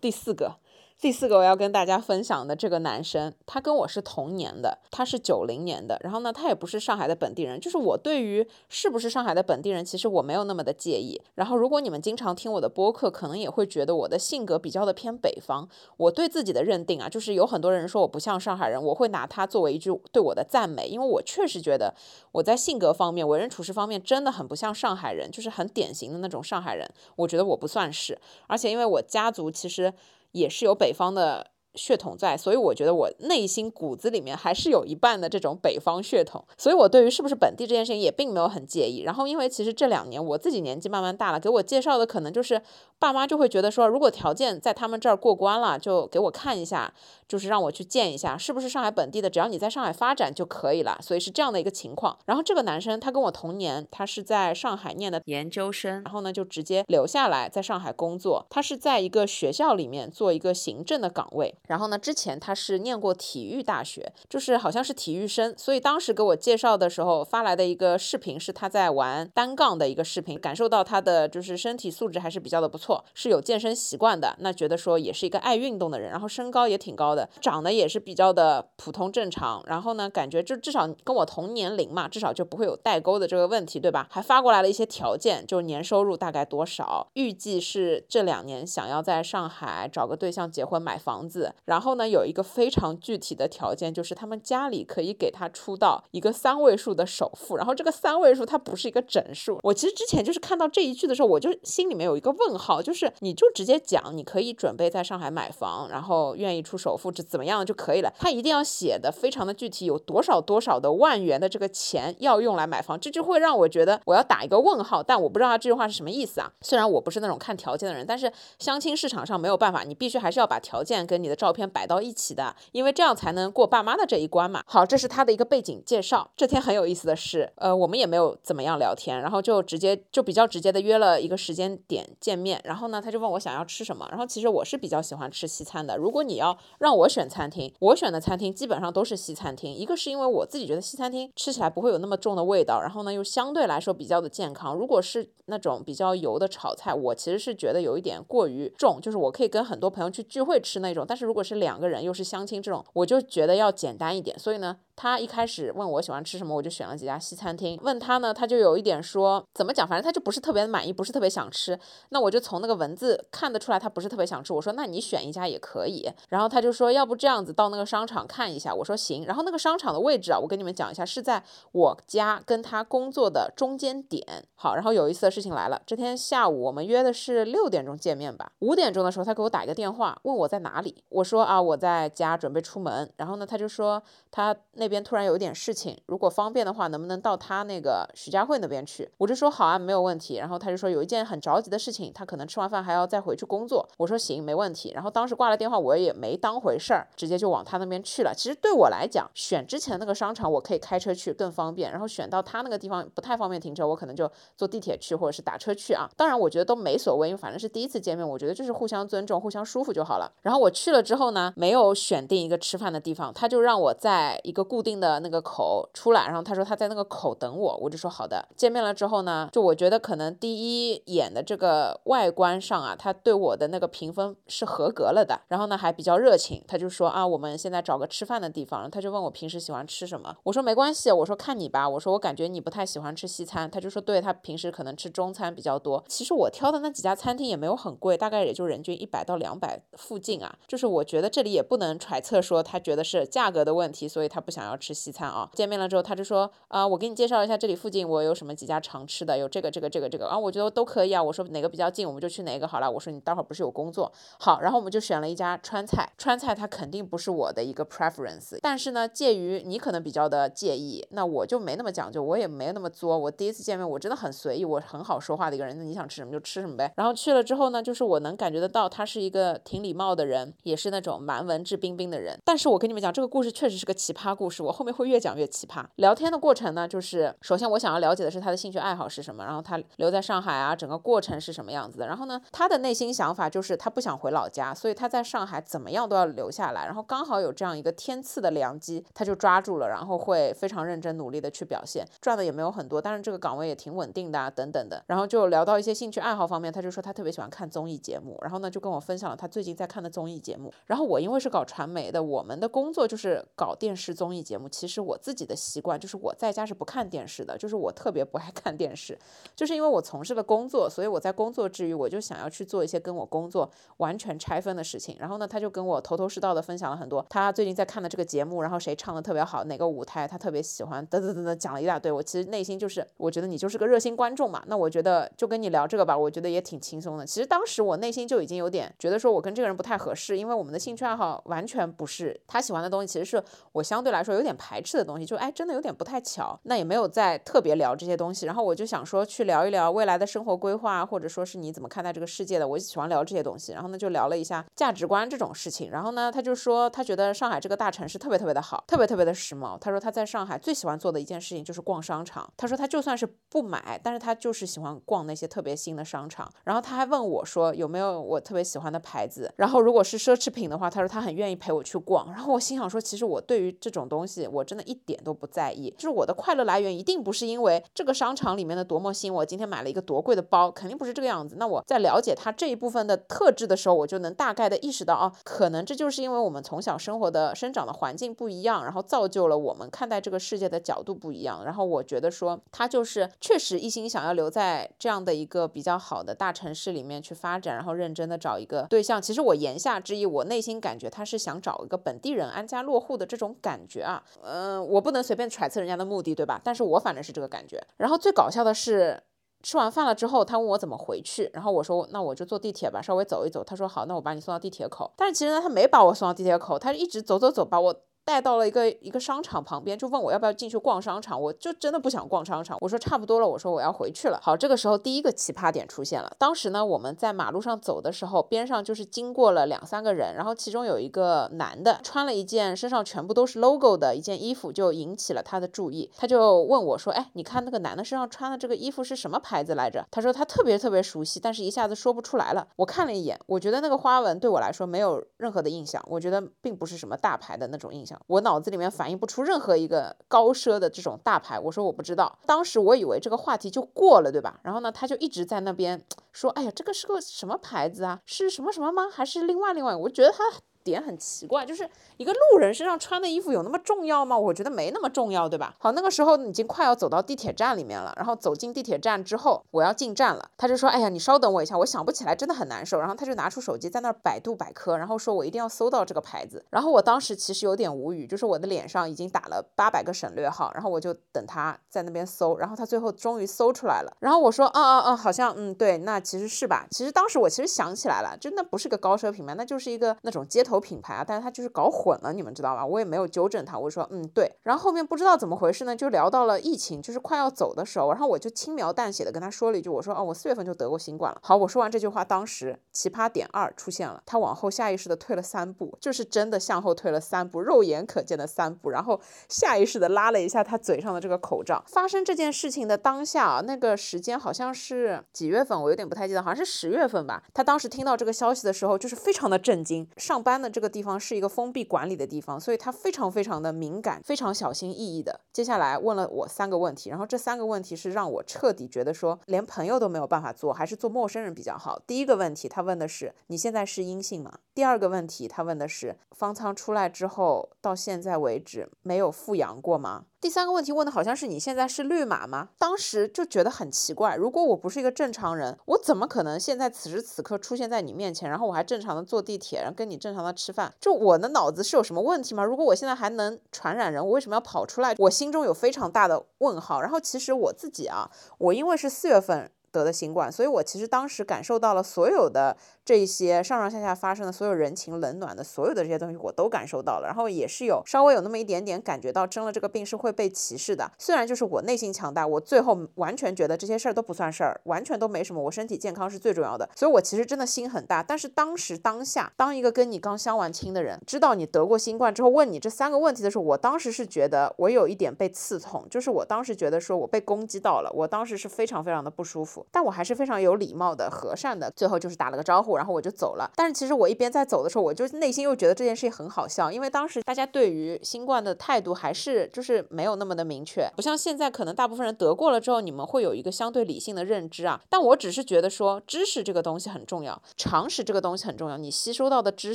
第四个。第四个我要跟大家分享的这个男生，他跟我是同年的，他是九零年的，然后呢，他也不是上海的本地人，就是我对于是不是上海的本地人，其实我没有那么的介意。然后如果你们经常听我的播客，可能也会觉得我的性格比较的偏北方。我对自己的认定啊，就是有很多人说我不像上海人，我会拿他作为一句对我的赞美，因为我确实觉得我在性格方面、为人处事方面真的很不像上海人，就是很典型的那种上海人。我觉得我不算是，而且因为我家族其实。也是有北方的。血统在，所以我觉得我内心骨子里面还是有一半的这种北方血统，所以我对于是不是本地这件事情也并没有很介意。然后因为其实这两年我自己年纪慢慢大了，给我介绍的可能就是爸妈就会觉得说，如果条件在他们这儿过关了，就给我看一下，就是让我去见一下是不是上海本地的，只要你在上海发展就可以了。所以是这样的一个情况。然后这个男生他跟我同年，他是在上海念的研究生，然后呢就直接留下来在上海工作。他是在一个学校里面做一个行政的岗位。然后呢，之前他是念过体育大学，就是好像是体育生，所以当时给我介绍的时候发来的一个视频是他在玩单杠的一个视频，感受到他的就是身体素质还是比较的不错，是有健身习惯的。那觉得说也是一个爱运动的人，然后身高也挺高的，长得也是比较的普通正常。然后呢，感觉就至少跟我同年龄嘛，至少就不会有代沟的这个问题，对吧？还发过来了一些条件，就年收入大概多少，预计是这两年想要在上海找个对象结婚买房子。然后呢，有一个非常具体的条件，就是他们家里可以给他出到一个三位数的首付。然后这个三位数它不是一个整数。我其实之前就是看到这一句的时候，我就心里面有一个问号，就是你就直接讲你可以准备在上海买房，然后愿意出首付，这怎么样就可以了。他一定要写的非常的具体，有多少多少的万元的这个钱要用来买房，这就会让我觉得我要打一个问号。但我不知道他这句话是什么意思啊？虽然我不是那种看条件的人，但是相亲市场上没有办法，你必须还是要把条件跟你的照片摆到一起的，因为这样才能过爸妈的这一关嘛。好，这是他的一个背景介绍。这天很有意思的是，呃，我们也没有怎么样聊天，然后就直接就比较直接的约了一个时间点见面。然后呢，他就问我想要吃什么。然后其实我是比较喜欢吃西餐的。如果你要让我选餐厅，我选的餐厅基本上都是西餐厅。一个是因为我自己觉得西餐厅吃起来不会有那么重的味道，然后呢又相对来说比较的健康。如果是那种比较油的炒菜，我其实是觉得有一点过于重，就是我可以跟很多朋友去聚会吃那种。但是如果是两个人又是相亲这种，我就觉得要简单一点。所以呢。他一开始问我喜欢吃什么，我就选了几家西餐厅。问他呢，他就有一点说怎么讲，反正他就不是特别满意，不是特别想吃。那我就从那个文字看得出来，他不是特别想吃。我说那你选一家也可以。然后他就说要不这样子到那个商场看一下。我说行。然后那个商场的位置啊，我跟你们讲一下，是在我家跟他工作的中间点。好，然后有意思的事情来了，这天下午我们约的是六点钟见面吧。五点钟的时候，他给我打一个电话，问我在哪里。我说啊我在家准备出门。然后呢，他就说他。那边边突然有点事情，如果方便的话，能不能到他那个徐家汇那边去？我就说好啊，没有问题。然后他就说有一件很着急的事情，他可能吃完饭还要再回去工作。我说行，没问题。然后当时挂了电话，我也没当回事儿，直接就往他那边去了。其实对我来讲，选之前那个商场我可以开车去更方便，然后选到他那个地方不太方便停车，我可能就坐地铁去或者是打车去啊。当然我觉得都没所谓，因为反正是第一次见面，我觉得就是互相尊重、互相舒服就好了。然后我去了之后呢，没有选定一个吃饭的地方，他就让我在一个固定的那个。口出来，然后他说他在那个口等我，我就说好的。见面了之后呢，就我觉得可能第一眼的这个外观上啊，他对我的那个评分是合格了的。然后呢，还比较热情，他就说啊，我们现在找个吃饭的地方。他就问我平时喜欢吃什么，我说没关系，我说看你吧，我说我感觉你不太喜欢吃西餐。他就说对他平时可能吃中餐比较多。其实我挑的那几家餐厅也没有很贵，大概也就人均一百到两百附近啊。就是我觉得这里也不能揣测说他觉得是价格的问题，所以他不想要吃西餐啊。见面了之后，他就说啊，我给你介绍一下这里附近我有什么几家常吃的，有这个这个这个这个啊，我觉得都可以啊。我说哪个比较近，我们就去哪个好了。我说你待会儿不是有工作好，然后我们就选了一家川菜。川菜它肯定不是我的一个 preference，但是呢，介于你可能比较的介意，那我就没那么讲究，我也没那么作。我第一次见面，我真的很随意，我很好说话的一个人。那你想吃什么就吃什么呗。然后去了之后呢，就是我能感觉得到他是一个挺礼貌的人，也是那种蛮文质彬彬的人。但是我跟你们讲，这个故事确实是个奇葩故事，我后面会越讲越奇葩。聊天的过程呢，就是首先我想要了解的是他的兴趣爱好是什么，然后他留在上海啊，整个过程是什么样子的。然后呢，他的内心想法就是他不想回老家，所以他在上海怎么样都要留下来。然后刚好有这样一个天赐的良机，他就抓住了，然后会非常认真努力的去表现，赚的也没有很多，但是这个岗位也挺稳定的啊，等等的。然后就聊到一些兴趣爱好方面，他就说他特别喜欢看综艺节目，然后呢就跟我分享了他最近在看的综艺节目。然后我因为是搞传媒的，我们的工作就是搞电视综艺节目，其实我自己的习惯就是我。在家是不看电视的，就是我特别不爱看电视，就是因为我从事的工作，所以我在工作之余，我就想要去做一些跟我工作完全拆分的事情。然后呢，他就跟我头头是道的分享了很多他最近在看的这个节目，然后谁唱的特别好，哪个舞台他特别喜欢，等等等等，讲了一大堆。我其实内心就是，我觉得你就是个热心观众嘛，那我觉得就跟你聊这个吧，我觉得也挺轻松的。其实当时我内心就已经有点觉得说我跟这个人不太合适，因为我们的兴趣爱好完全不是他喜欢的东西，其实是我相对来说有点排斥的东西，就哎真的有点不太巧，那也没有再特别聊这些东西。然后我就想说去聊一聊未来的生活规划，或者说是你怎么看待这个世界的，我喜欢聊这些东西。然后呢就聊了一下价值观这种事情。然后呢他就说他觉得上海这个大城市特别特别的好，特别特别的时髦。他说他在上海最喜欢做的一件事情就是逛商场。他说他就算是不买，但是他就是喜欢逛那些特别新的商场。然后他还问我说有没有我特别喜欢的牌子。然后如果是奢侈品的话，他说他很愿意陪我去逛。然后我心想说，其实我对于这种东，东西我真的一点都不在意。就是我的快乐来源一定不是因为这个商场里面的多么新，我今天买了一个多贵的包，肯定不是这个样子。那我在了解它这一部分的特质的时候，我就能大概的意识到，哦，可能这就是因为我们从小生活的生长的环境不一样，然后造就了我们看待这个世界的角度不一样。然后我觉得说，他就是确实一心想要留在这样的一个比较好的大城市里面去发展，然后认真的找一个对象。其实我言下之意，我内心感觉他是想找一个本地人安家落户的这种感觉啊。嗯，我不能随便揣测人家的目的，对吧？但是我反正是这个感觉。然后最搞笑的是，吃完饭了之后，他问我怎么回去，然后我说那我就坐地铁吧，稍微走一走。他说好，那我把你送到地铁口。但是其实呢，他没把我送到地铁口，他一直走走走，把我。带到了一个一个商场旁边，就问我要不要进去逛商场，我就真的不想逛商场。我说差不多了，我说我要回去了。好，这个时候第一个奇葩点出现了。当时呢，我们在马路上走的时候，边上就是经过了两三个人，然后其中有一个男的穿了一件身上全部都是 logo 的一件衣服，就引起了他的注意。他就问我说：“哎，你看那个男的身上穿的这个衣服是什么牌子来着？”他说他特别特别熟悉，但是一下子说不出来了。我看了一眼，我觉得那个花纹对我来说没有任何的印象，我觉得并不是什么大牌的那种印象，我脑子里面。反应不出任何一个高奢的这种大牌，我说我不知道。当时我以为这个话题就过了，对吧？然后呢，他就一直在那边 说：“哎呀，这个是个什么牌子啊？是什么什么吗？还是另外另外？”我觉得他。点很奇怪，就是一个路人身上穿的衣服有那么重要吗？我觉得没那么重要，对吧？好，那个时候已经快要走到地铁站里面了，然后走进地铁站之后，我要进站了，他就说：“哎呀，你稍等我一下，我想不起来，真的很难受。”然后他就拿出手机在那儿百度百科，然后说我一定要搜到这个牌子。然后我当时其实有点无语，就是我的脸上已经打了八百个省略号，然后我就等他在那边搜，然后他最后终于搜出来了。然后我说：“啊啊啊，好像嗯对，那其实是吧？其实当时我其实想起来了，就那不是个高奢品牌，那就是一个那种街头品牌啊，但是他。就是搞混了，你们知道吧？我也没有纠正他，我说嗯对。然后后面不知道怎么回事呢，就聊到了疫情，就是快要走的时候，然后我就轻描淡写的跟他说了一句，我说哦，我四月份就得过新冠了。好，我说完这句话，当时奇葩点二出现了，他往后下意识的退了三步，就是真的向后退了三步，肉眼可见的三步，然后下意识的拉了一下他嘴上的这个口罩。发生这件事情的当下啊，那个时间好像是几月份，我有点不太记得，好像是十月份吧。他当时听到这个消息的时候，就是非常的震惊。上班的这个地方是一个。封闭管理的地方，所以他非常非常的敏感，非常小心翼翼的。接下来问了我三个问题，然后这三个问题是让我彻底觉得说，连朋友都没有办法做，还是做陌生人比较好。第一个问题，他问的是你现在是阴性吗？第二个问题，他问的是方舱出来之后到现在为止没有复阳过吗？第三个问题问的好像是你现在是绿码吗？当时就觉得很奇怪，如果我不是一个正常人，我怎么可能现在此时此刻出现在你面前，然后我还正常的坐地铁，然后跟你正常的吃饭？就我的脑子是有什么问题吗？如果我现在还能传染人，我为什么要跑出来？我心中有非常大的问号。然后其实我自己啊，我因为是四月份得的新冠，所以我其实当时感受到了所有的。这些上上下下发生的所有人情冷暖的所有的这些东西，我都感受到了，然后也是有稍微有那么一点点感觉到，生了这个病是会被歧视的。虽然就是我内心强大，我最后完全觉得这些事儿都不算事儿，完全都没什么，我身体健康是最重要的。所以我其实真的心很大。但是当时当下，当一个跟你刚相完亲的人知道你得过新冠之后，问你这三个问题的时候，我当时是觉得我有一点被刺痛，就是我当时觉得说我被攻击到了，我当时是非常非常的不舒服。但我还是非常有礼貌的、和善的，最后就是打了个招呼。然后我就走了，但是其实我一边在走的时候，我就内心又觉得这件事情很好笑，因为当时大家对于新冠的态度还是就是没有那么的明确，不像现在可能大部分人得过了之后，你们会有一个相对理性的认知啊。但我只是觉得说，知识这个东西很重要，常识这个东西很重要，你吸收到的知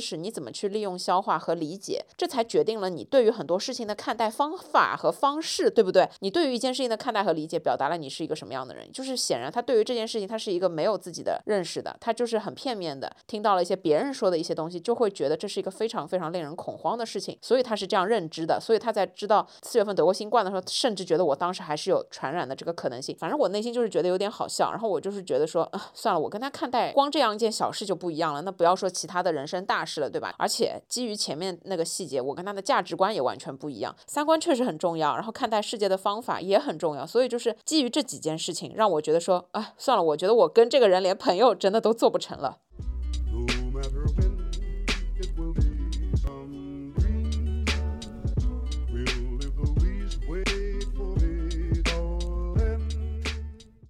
识你怎么去利用、消化和理解，这才决定了你对于很多事情的看待方法和方式，对不对？你对于一件事情的看待和理解，表达了你是一个什么样的人。就是显然他对于这件事情，他是一个没有自己的认识的，他就是很片面。面的，听到了一些别人说的一些东西，就会觉得这是一个非常非常令人恐慌的事情，所以他是这样认知的，所以他在知道四月份得过新冠的时候，甚至觉得我当时还是有传染的这个可能性。反正我内心就是觉得有点好笑，然后我就是觉得说，啊，算了，我跟他看待光这样一件小事就不一样了，那不要说其他的人生大事了，对吧？而且基于前面那个细节，我跟他的价值观也完全不一样，三观确实很重要，然后看待世界的方法也很重要，所以就是基于这几件事情，让我觉得说，啊，算了，我觉得我跟这个人连朋友真的都做不成了。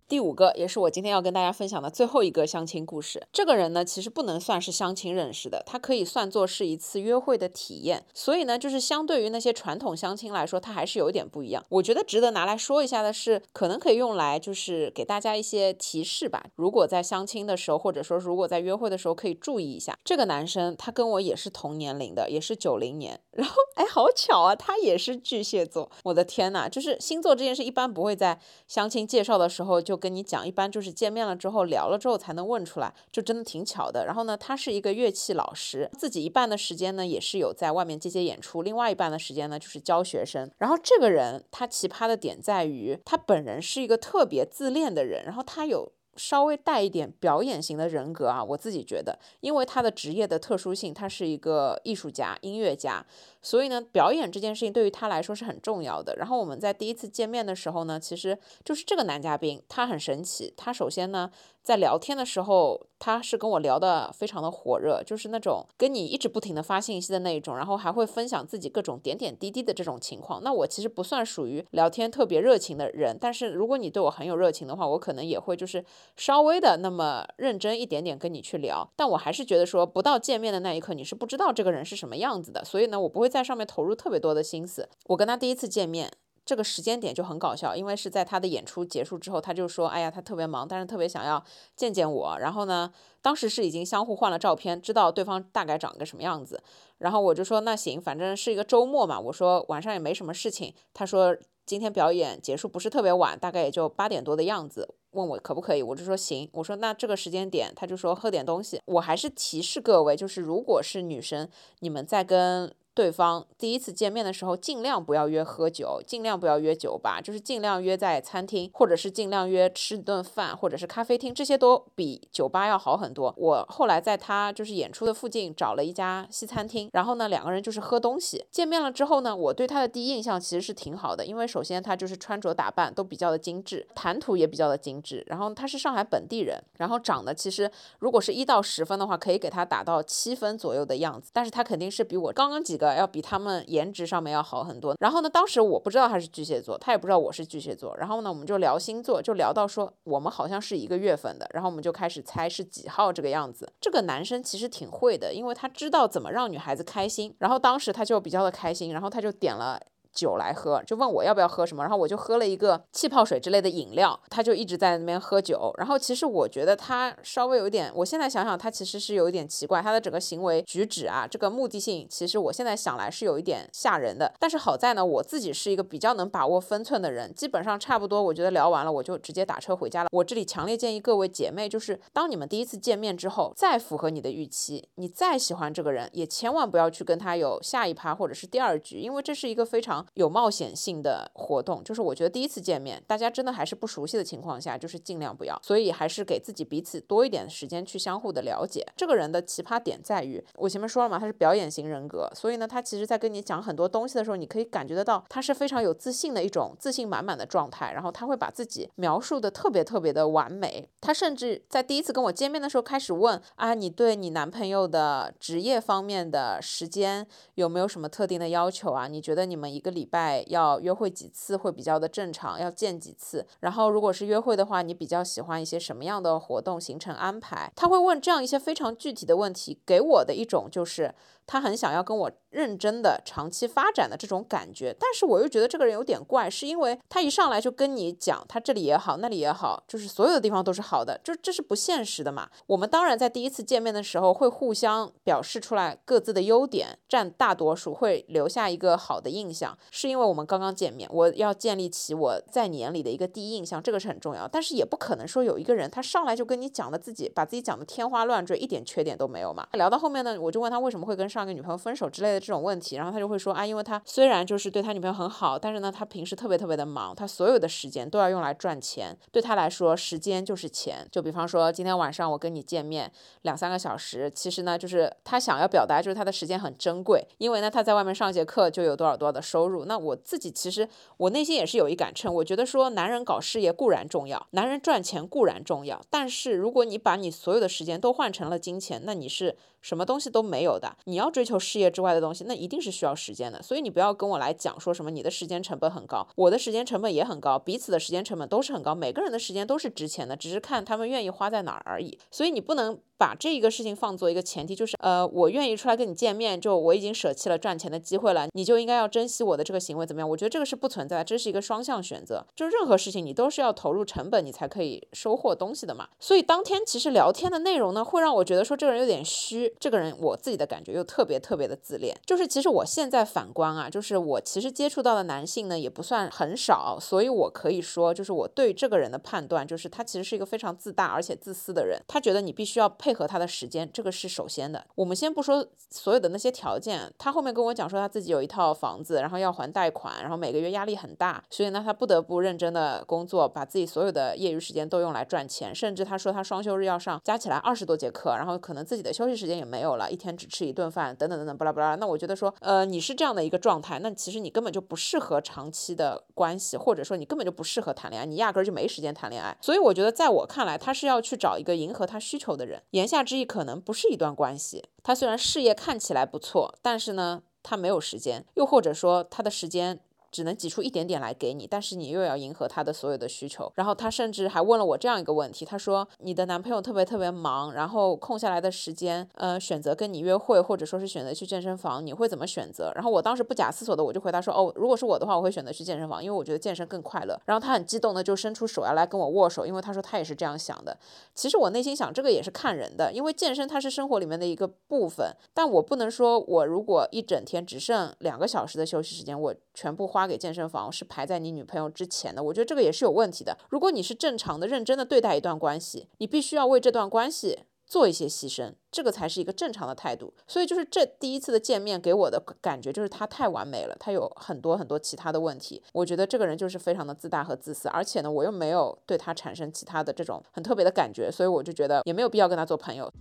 第五个也是我今天要跟大家分享的最后一个相亲故事。这个人呢，其实不能算是相亲认识的，他可以算作是一次约会的体验。所以呢，就是相对于那些传统相亲来说，他还是有一点不一样。我觉得值得拿来说一下的是，可能可以用来就是给大家一些提示吧。如果在相亲的时候，或者说如果在约会的时候，可以注意一下。这个男生他跟我也是同年龄的，也是九零年。然后哎，好巧啊，他也是巨蟹座。我的天呐，就是星座这件事一般不会在相亲介绍的时候就。跟你讲，一般就是见面了之后聊了之后才能问出来，就真的挺巧的。然后呢，他是一个乐器老师，自己一半的时间呢也是有在外面接接演出，另外一半的时间呢就是教学生。然后这个人他奇葩的点在于，他本人是一个特别自恋的人，然后他有。稍微带一点表演型的人格啊，我自己觉得，因为他的职业的特殊性，他是一个艺术家、音乐家，所以呢，表演这件事情对于他来说是很重要的。然后我们在第一次见面的时候呢，其实就是这个男嘉宾，他很神奇。他首先呢，在聊天的时候，他是跟我聊的非常的火热，就是那种跟你一直不停的发信息的那一种，然后还会分享自己各种点点滴滴的这种情况。那我其实不算属于聊天特别热情的人，但是如果你对我很有热情的话，我可能也会就是。稍微的那么认真一点点跟你去聊，但我还是觉得说不到见面的那一刻你是不知道这个人是什么样子的，所以呢我不会在上面投入特别多的心思。我跟他第一次见面这个时间点就很搞笑，因为是在他的演出结束之后，他就说，哎呀他特别忙，但是特别想要见见我。然后呢，当时是已经相互换了照片，知道对方大概长个什么样子。然后我就说那行，反正是一个周末嘛，我说晚上也没什么事情。他说今天表演结束不是特别晚，大概也就八点多的样子。问我可不可以，我就说行。我说那这个时间点，他就说喝点东西。我还是提示各位，就是如果是女生，你们在跟。对方第一次见面的时候，尽量不要约喝酒，尽量不要约酒吧，就是尽量约在餐厅，或者是尽量约吃一顿饭，或者是咖啡厅，这些都比酒吧要好很多。我后来在他就是演出的附近找了一家西餐厅，然后呢，两个人就是喝东西。见面了之后呢，我对他的第一印象其实是挺好的，因为首先他就是穿着打扮都比较的精致，谈吐也比较的精致。然后他是上海本地人，然后长得其实如果是一到十分的话，可以给他打到七分左右的样子，但是他肯定是比我刚刚几个。要比他们颜值上面要好很多。然后呢，当时我不知道他是巨蟹座，他也不知道我是巨蟹座。然后呢，我们就聊星座，就聊到说我们好像是一个月份的。然后我们就开始猜是几号这个样子。这个男生其实挺会的，因为他知道怎么让女孩子开心。然后当时他就比较的开心，然后他就点了。酒来喝，就问我要不要喝什么，然后我就喝了一个气泡水之类的饮料，他就一直在那边喝酒。然后其实我觉得他稍微有一点，我现在想想他其实是有一点奇怪，他的整个行为举止啊，这个目的性，其实我现在想来是有一点吓人的。但是好在呢，我自己是一个比较能把握分寸的人，基本上差不多，我觉得聊完了我就直接打车回家了。我这里强烈建议各位姐妹，就是当你们第一次见面之后，再符合你的预期，你再喜欢这个人，也千万不要去跟他有下一趴或者是第二局，因为这是一个非常。有冒险性的活动，就是我觉得第一次见面，大家真的还是不熟悉的情况下，就是尽量不要，所以还是给自己彼此多一点时间去相互的了解。这个人的奇葩点在于，我前面说了嘛，他是表演型人格，所以呢，他其实在跟你讲很多东西的时候，你可以感觉得到他是非常有自信的一种自信满满的状态，然后他会把自己描述的特别特别的完美。他甚至在第一次跟我见面的时候开始问啊，你对你男朋友的职业方面的时间有没有什么特定的要求啊？你觉得你们一个。礼拜要约会几次会比较的正常？要见几次？然后如果是约会的话，你比较喜欢一些什么样的活动行程安排？他会问这样一些非常具体的问题，给我的一种就是他很想要跟我认真的长期发展的这种感觉，但是我又觉得这个人有点怪，是因为他一上来就跟你讲他这里也好，那里也好，就是所有的地方都是好的，就这是不现实的嘛。我们当然在第一次见面的时候会互相表示出来各自的优点，占大多数，会留下一个好的印象，是因为我们刚刚见面，我要建立起我在你眼里的一个第一印象，这个是很重要。但是也不可能说有一个人他上来就跟你讲的自己把自己讲的天花乱坠，一点缺点都没有嘛。聊到后面呢，我就问他为什么会跟上上个女朋友分手之类的这种问题，然后他就会说啊，因为他虽然就是对他女朋友很好，但是呢，他平时特别特别的忙，他所有的时间都要用来赚钱，对他来说时间就是钱。就比方说今天晚上我跟你见面两三个小时，其实呢就是他想要表达就是他的时间很珍贵，因为呢他在外面上节课就有多少多少的收入。那我自己其实我内心也是有一杆秤，我觉得说男人搞事业固然重要，男人赚钱固然重要，但是如果你把你所有的时间都换成了金钱，那你是。什么东西都没有的，你要追求事业之外的东西，那一定是需要时间的。所以你不要跟我来讲说什么你的时间成本很高，我的时间成本也很高，彼此的时间成本都是很高，每个人的时间都是值钱的，只是看他们愿意花在哪儿而已。所以你不能。把这一个事情放做一个前提，就是呃，我愿意出来跟你见面，就我已经舍弃了赚钱的机会了，你就应该要珍惜我的这个行为，怎么样？我觉得这个是不存在，这是一个双向选择，就任何事情你都是要投入成本，你才可以收获东西的嘛。所以当天其实聊天的内容呢，会让我觉得说这个人有点虚，这个人我自己的感觉又特别特别的自恋。就是其实我现在反观啊，就是我其实接触到的男性呢也不算很少，所以我可以说，就是我对这个人的判断，就是他其实是一个非常自大而且自私的人，他觉得你必须要配配合他的时间。这个是首先的，我们先不说所有的那些条件，他后面跟我讲说他自己有一套房子，然后要还贷款，然后每个月压力很大，所以呢他不得不认真的工作，把自己所有的业余时间都用来赚钱，甚至他说他双休日要上加起来二十多节课，然后可能自己的休息时间也没有了，一天只吃一顿饭，等等等等，巴拉巴拉。那我觉得说，呃，你是这样的一个状态，那其实你根本就不适合长期的关系，或者说你根本就不适合谈恋爱，你压根儿就没时间谈恋爱。所以我觉得在我看来，他是要去找一个迎合他需求的人。言下之意可能。不是一段关系，他虽然事业看起来不错，但是呢，他没有时间，又或者说他的时间。只能挤出一点点来给你，但是你又要迎合他的所有的需求。然后他甚至还问了我这样一个问题，他说：“你的男朋友特别特别忙，然后空下来的时间，呃，选择跟你约会，或者说是选择去健身房，你会怎么选择？”然后我当时不假思索的我就回答说：“哦，如果是我的话，我会选择去健身房，因为我觉得健身更快乐。”然后他很激动的就伸出手要来跟我握手，因为他说他也是这样想的。其实我内心想，这个也是看人的，因为健身它是生活里面的一个部分，但我不能说我如果一整天只剩两个小时的休息时间，我全部花给健身房。是排在你女朋友之前的，我觉得这个也是有问题的。如果你是正常的、认真的对待一段关系，你必须要为这段关系做一些牺牲，这个才是一个正常的态度。所以就是这第一次的见面给我的感觉就是他太完美了，他有很多很多其他的问题。我觉得这个人就是非常的自大和自私，而且呢，我又没有对他产生其他的这种很特别的感觉，所以我就觉得也没有必要跟他做朋友。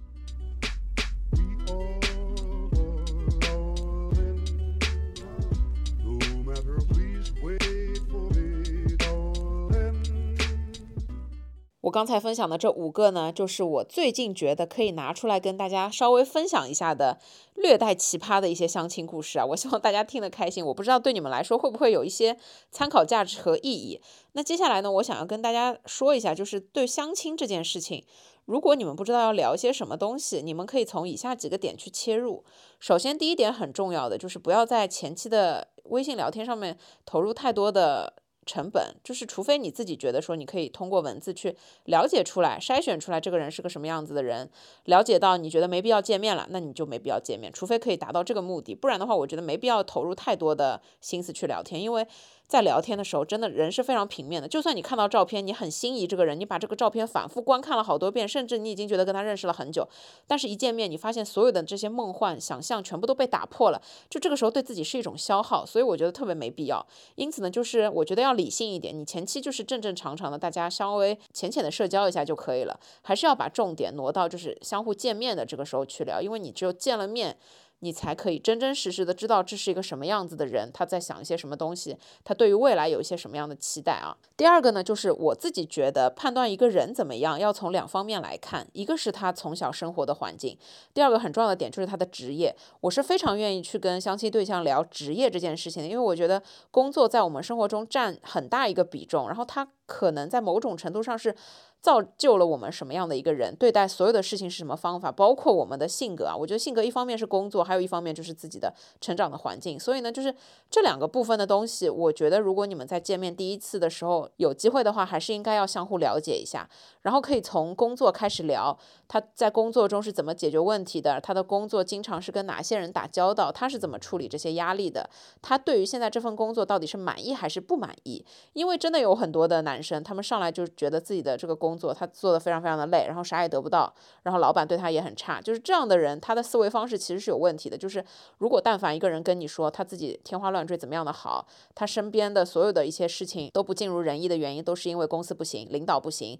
我刚才分享的这五个呢，就是我最近觉得可以拿出来跟大家稍微分享一下的略带奇葩的一些相亲故事啊。我希望大家听得开心。我不知道对你们来说会不会有一些参考价值和意义。那接下来呢，我想要跟大家说一下，就是对相亲这件事情，如果你们不知道要聊些什么东西，你们可以从以下几个点去切入。首先，第一点很重要的就是不要在前期的微信聊天上面投入太多的。成本就是，除非你自己觉得说你可以通过文字去了解出来、筛选出来这个人是个什么样子的人，了解到你觉得没必要见面了，那你就没必要见面。除非可以达到这个目的，不然的话，我觉得没必要投入太多的心思去聊天，因为。在聊天的时候，真的人是非常平面的。就算你看到照片，你很心仪这个人，你把这个照片反复观看了好多遍，甚至你已经觉得跟他认识了很久，但是一见面，你发现所有的这些梦幻想象全部都被打破了。就这个时候，对自己是一种消耗，所以我觉得特别没必要。因此呢，就是我觉得要理性一点，你前期就是正正常常的，大家稍微浅浅的社交一下就可以了，还是要把重点挪到就是相互见面的这个时候去聊，因为你只有见了面。你才可以真真实实的知道这是一个什么样子的人，他在想一些什么东西，他对于未来有一些什么样的期待啊。第二个呢，就是我自己觉得判断一个人怎么样，要从两方面来看，一个是他从小生活的环境，第二个很重要的点就是他的职业。我是非常愿意去跟相亲对象聊职业这件事情的，因为我觉得工作在我们生活中占很大一个比重，然后他可能在某种程度上是造就了我们什么样的一个人，对待所有的事情是什么方法，包括我们的性格啊。我觉得性格一方面是工作，还有一方面就是自己的成长的环境。所以呢，就是这两个部分的东西，我觉得如果你们在见面第一次的时候有机会的话，还是应该要相互了解一下，然后可以从工作开始聊，他在工作中是怎么解决问题的，他的工作经常是跟哪些人打交道，他是怎么处理这些压力的，他对于现在这份工作到底是满意还是不满意？因为真的有很多的男生，他们上来就觉得自己的这个工作他做的非常非常的累，然后啥也得不到，然后老板对他也很差，就是这样的人，他的思维方式其实是有问题的。就是如果但凡一个人跟你说他自己天花乱坠怎么样的好，他身边的所有的一些事情都不尽如人意的原因，都是因为公司不行，领导不行。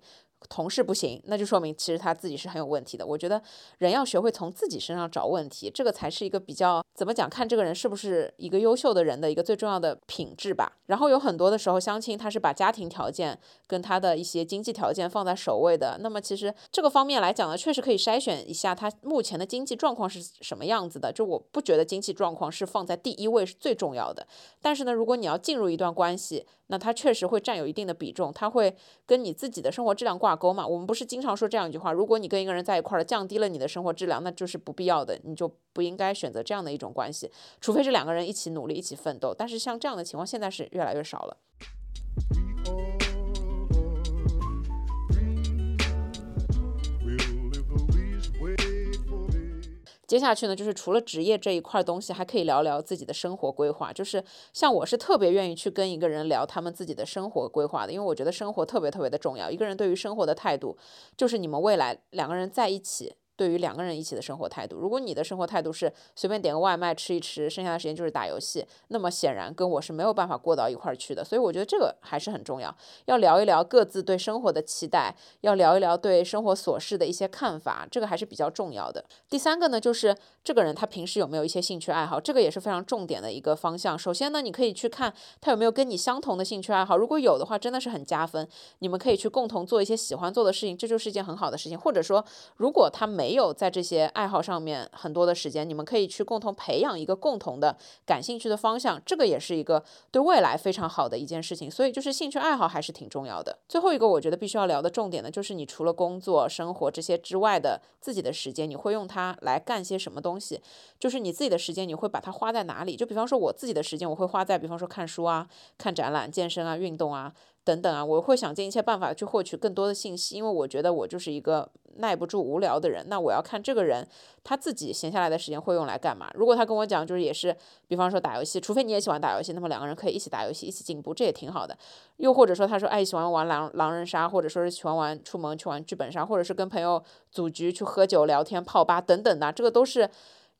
同事不行，那就说明其实他自己是很有问题的。我觉得人要学会从自己身上找问题，这个才是一个比较怎么讲，看这个人是不是一个优秀的人的一个最重要的品质吧。然后有很多的时候，相亲他是把家庭条件跟他的一些经济条件放在首位的。那么其实这个方面来讲呢，确实可以筛选一下他目前的经济状况是什么样子的。就我不觉得经济状况是放在第一位是最重要的。但是呢，如果你要进入一段关系，那他确实会占有一定的比重，他会跟你自己的生活质量关挂钩嘛。我们不是经常说这样一句话：如果你跟一个人在一块儿，降低了你的生活质量，那就是不必要的，你就不应该选择这样的一种关系，除非是两个人一起努力、一起奋斗。但是像这样的情况，现在是越来越少了。接下去呢，就是除了职业这一块东西，还可以聊聊自己的生活规划。就是像我是特别愿意去跟一个人聊他们自己的生活规划的，因为我觉得生活特别特别的重要。一个人对于生活的态度，就是你们未来两个人在一起。对于两个人一起的生活态度，如果你的生活态度是随便点个外卖吃一吃，剩下的时间就是打游戏，那么显然跟我是没有办法过到一块儿去的。所以我觉得这个还是很重要，要聊一聊各自对生活的期待，要聊一聊对生活琐事的一些看法，这个还是比较重要的。第三个呢，就是这个人他平时有没有一些兴趣爱好，这个也是非常重点的一个方向。首先呢，你可以去看他有没有跟你相同的兴趣爱好，如果有的话，真的是很加分。你们可以去共同做一些喜欢做的事情，这就是一件很好的事情。或者说，如果他没没有在这些爱好上面很多的时间，你们可以去共同培养一个共同的感兴趣的方向，这个也是一个对未来非常好的一件事情。所以就是兴趣爱好还是挺重要的。最后一个我觉得必须要聊的重点呢，就是你除了工作、生活这些之外的自己的时间，你会用它来干些什么东西？就是你自己的时间，你会把它花在哪里？就比方说我自己的时间，我会花在比方说看书啊、看展览、健身啊、运动啊。等等啊，我会想尽一切办法去获取更多的信息，因为我觉得我就是一个耐不住无聊的人。那我要看这个人他自己闲下来的时间会用来干嘛。如果他跟我讲就是也是，比方说打游戏，除非你也喜欢打游戏，那么两个人可以一起打游戏，一起进步，这也挺好的。又或者说他说哎喜欢玩狼狼人杀，或者说是喜欢玩出门去玩剧本杀，或者是跟朋友组局去喝酒聊天泡吧等等的，这个都是。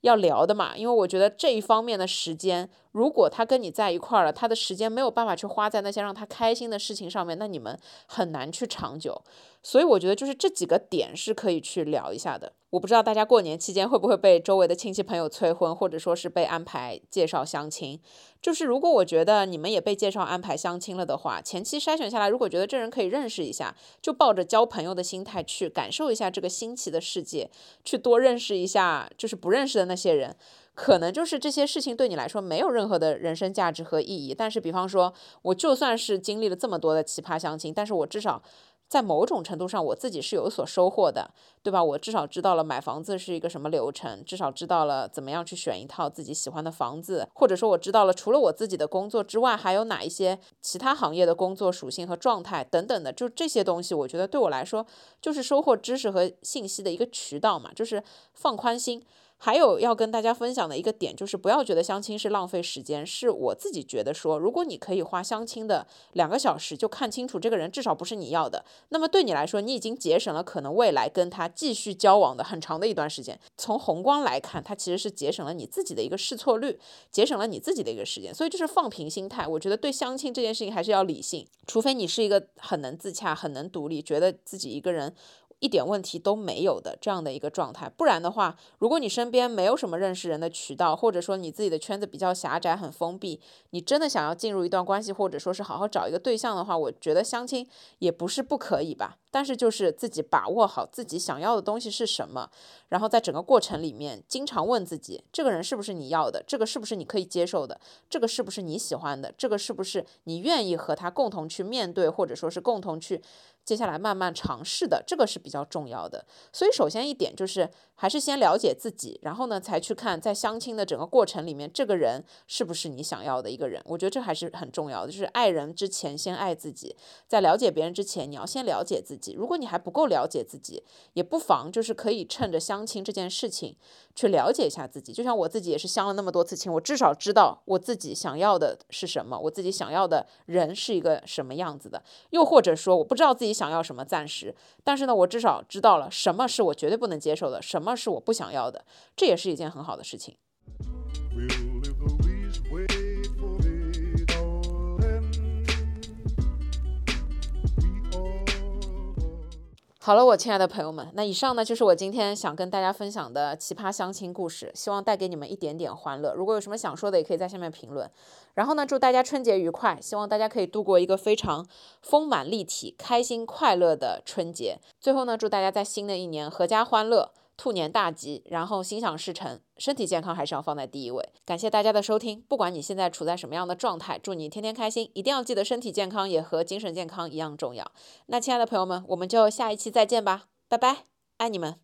要聊的嘛，因为我觉得这一方面的时间，如果他跟你在一块儿了，他的时间没有办法去花在那些让他开心的事情上面，那你们很难去长久。所以我觉得就是这几个点是可以去聊一下的。我不知道大家过年期间会不会被周围的亲戚朋友催婚，或者说是被安排介绍相亲。就是如果我觉得你们也被介绍安排相亲了的话，前期筛选下来，如果觉得这人可以认识一下，就抱着交朋友的心态去感受一下这个新奇的世界，去多认识一下就是不认识的那些人。可能就是这些事情对你来说没有任何的人生价值和意义，但是比方说，我就算是经历了这么多的奇葩相亲，但是我至少。在某种程度上，我自己是有所收获的，对吧？我至少知道了买房子是一个什么流程，至少知道了怎么样去选一套自己喜欢的房子，或者说我知道了除了我自己的工作之外，还有哪一些其他行业的工作属性和状态等等的，就这些东西，我觉得对我来说就是收获知识和信息的一个渠道嘛，就是放宽心。还有要跟大家分享的一个点，就是不要觉得相亲是浪费时间。是我自己觉得说，如果你可以花相亲的两个小时就看清楚这个人至少不是你要的，那么对你来说，你已经节省了可能未来跟他继续交往的很长的一段时间。从宏观来看，它其实是节省了你自己的一个试错率，节省了你自己的一个时间。所以就是放平心态，我觉得对相亲这件事情还是要理性。除非你是一个很能自洽、很能独立，觉得自己一个人。一点问题都没有的这样的一个状态，不然的话，如果你身边没有什么认识人的渠道，或者说你自己的圈子比较狭窄、很封闭，你真的想要进入一段关系，或者说是好好找一个对象的话，我觉得相亲也不是不可以吧。但是就是自己把握好自己想要的东西是什么，然后在整个过程里面经常问自己，这个人是不是你要的？这个是不是你可以接受的？这个是不是你喜欢的？这个是不是你愿意和他共同去面对，或者说是共同去接下来慢慢尝试的？这个是比较重要的。所以首先一点就是还是先了解自己，然后呢才去看在相亲的整个过程里面，这个人是不是你想要的一个人？我觉得这还是很重要的，就是爱人之前先爱自己，在了解别人之前，你要先了解自己。如果你还不够了解自己，也不妨就是可以趁着相亲这件事情去了解一下自己。就像我自己也是相了那么多次亲，我至少知道我自己想要的是什么，我自己想要的人是一个什么样子的。又或者说，我不知道自己想要什么，暂时，但是呢，我至少知道了什么是我绝对不能接受的，什么是我不想要的，这也是一件很好的事情。好了，我亲爱的朋友们，那以上呢就是我今天想跟大家分享的奇葩相亲故事，希望带给你们一点点欢乐。如果有什么想说的，也可以在下面评论。然后呢，祝大家春节愉快，希望大家可以度过一个非常丰满、立体、开心、快乐的春节。最后呢，祝大家在新的一年阖家欢乐。兔年大吉，然后心想事成，身体健康还是要放在第一位。感谢大家的收听，不管你现在处在什么样的状态，祝你天天开心，一定要记得身体健康也和精神健康一样重要。那亲爱的朋友们，我们就下一期再见吧，拜拜，爱你们。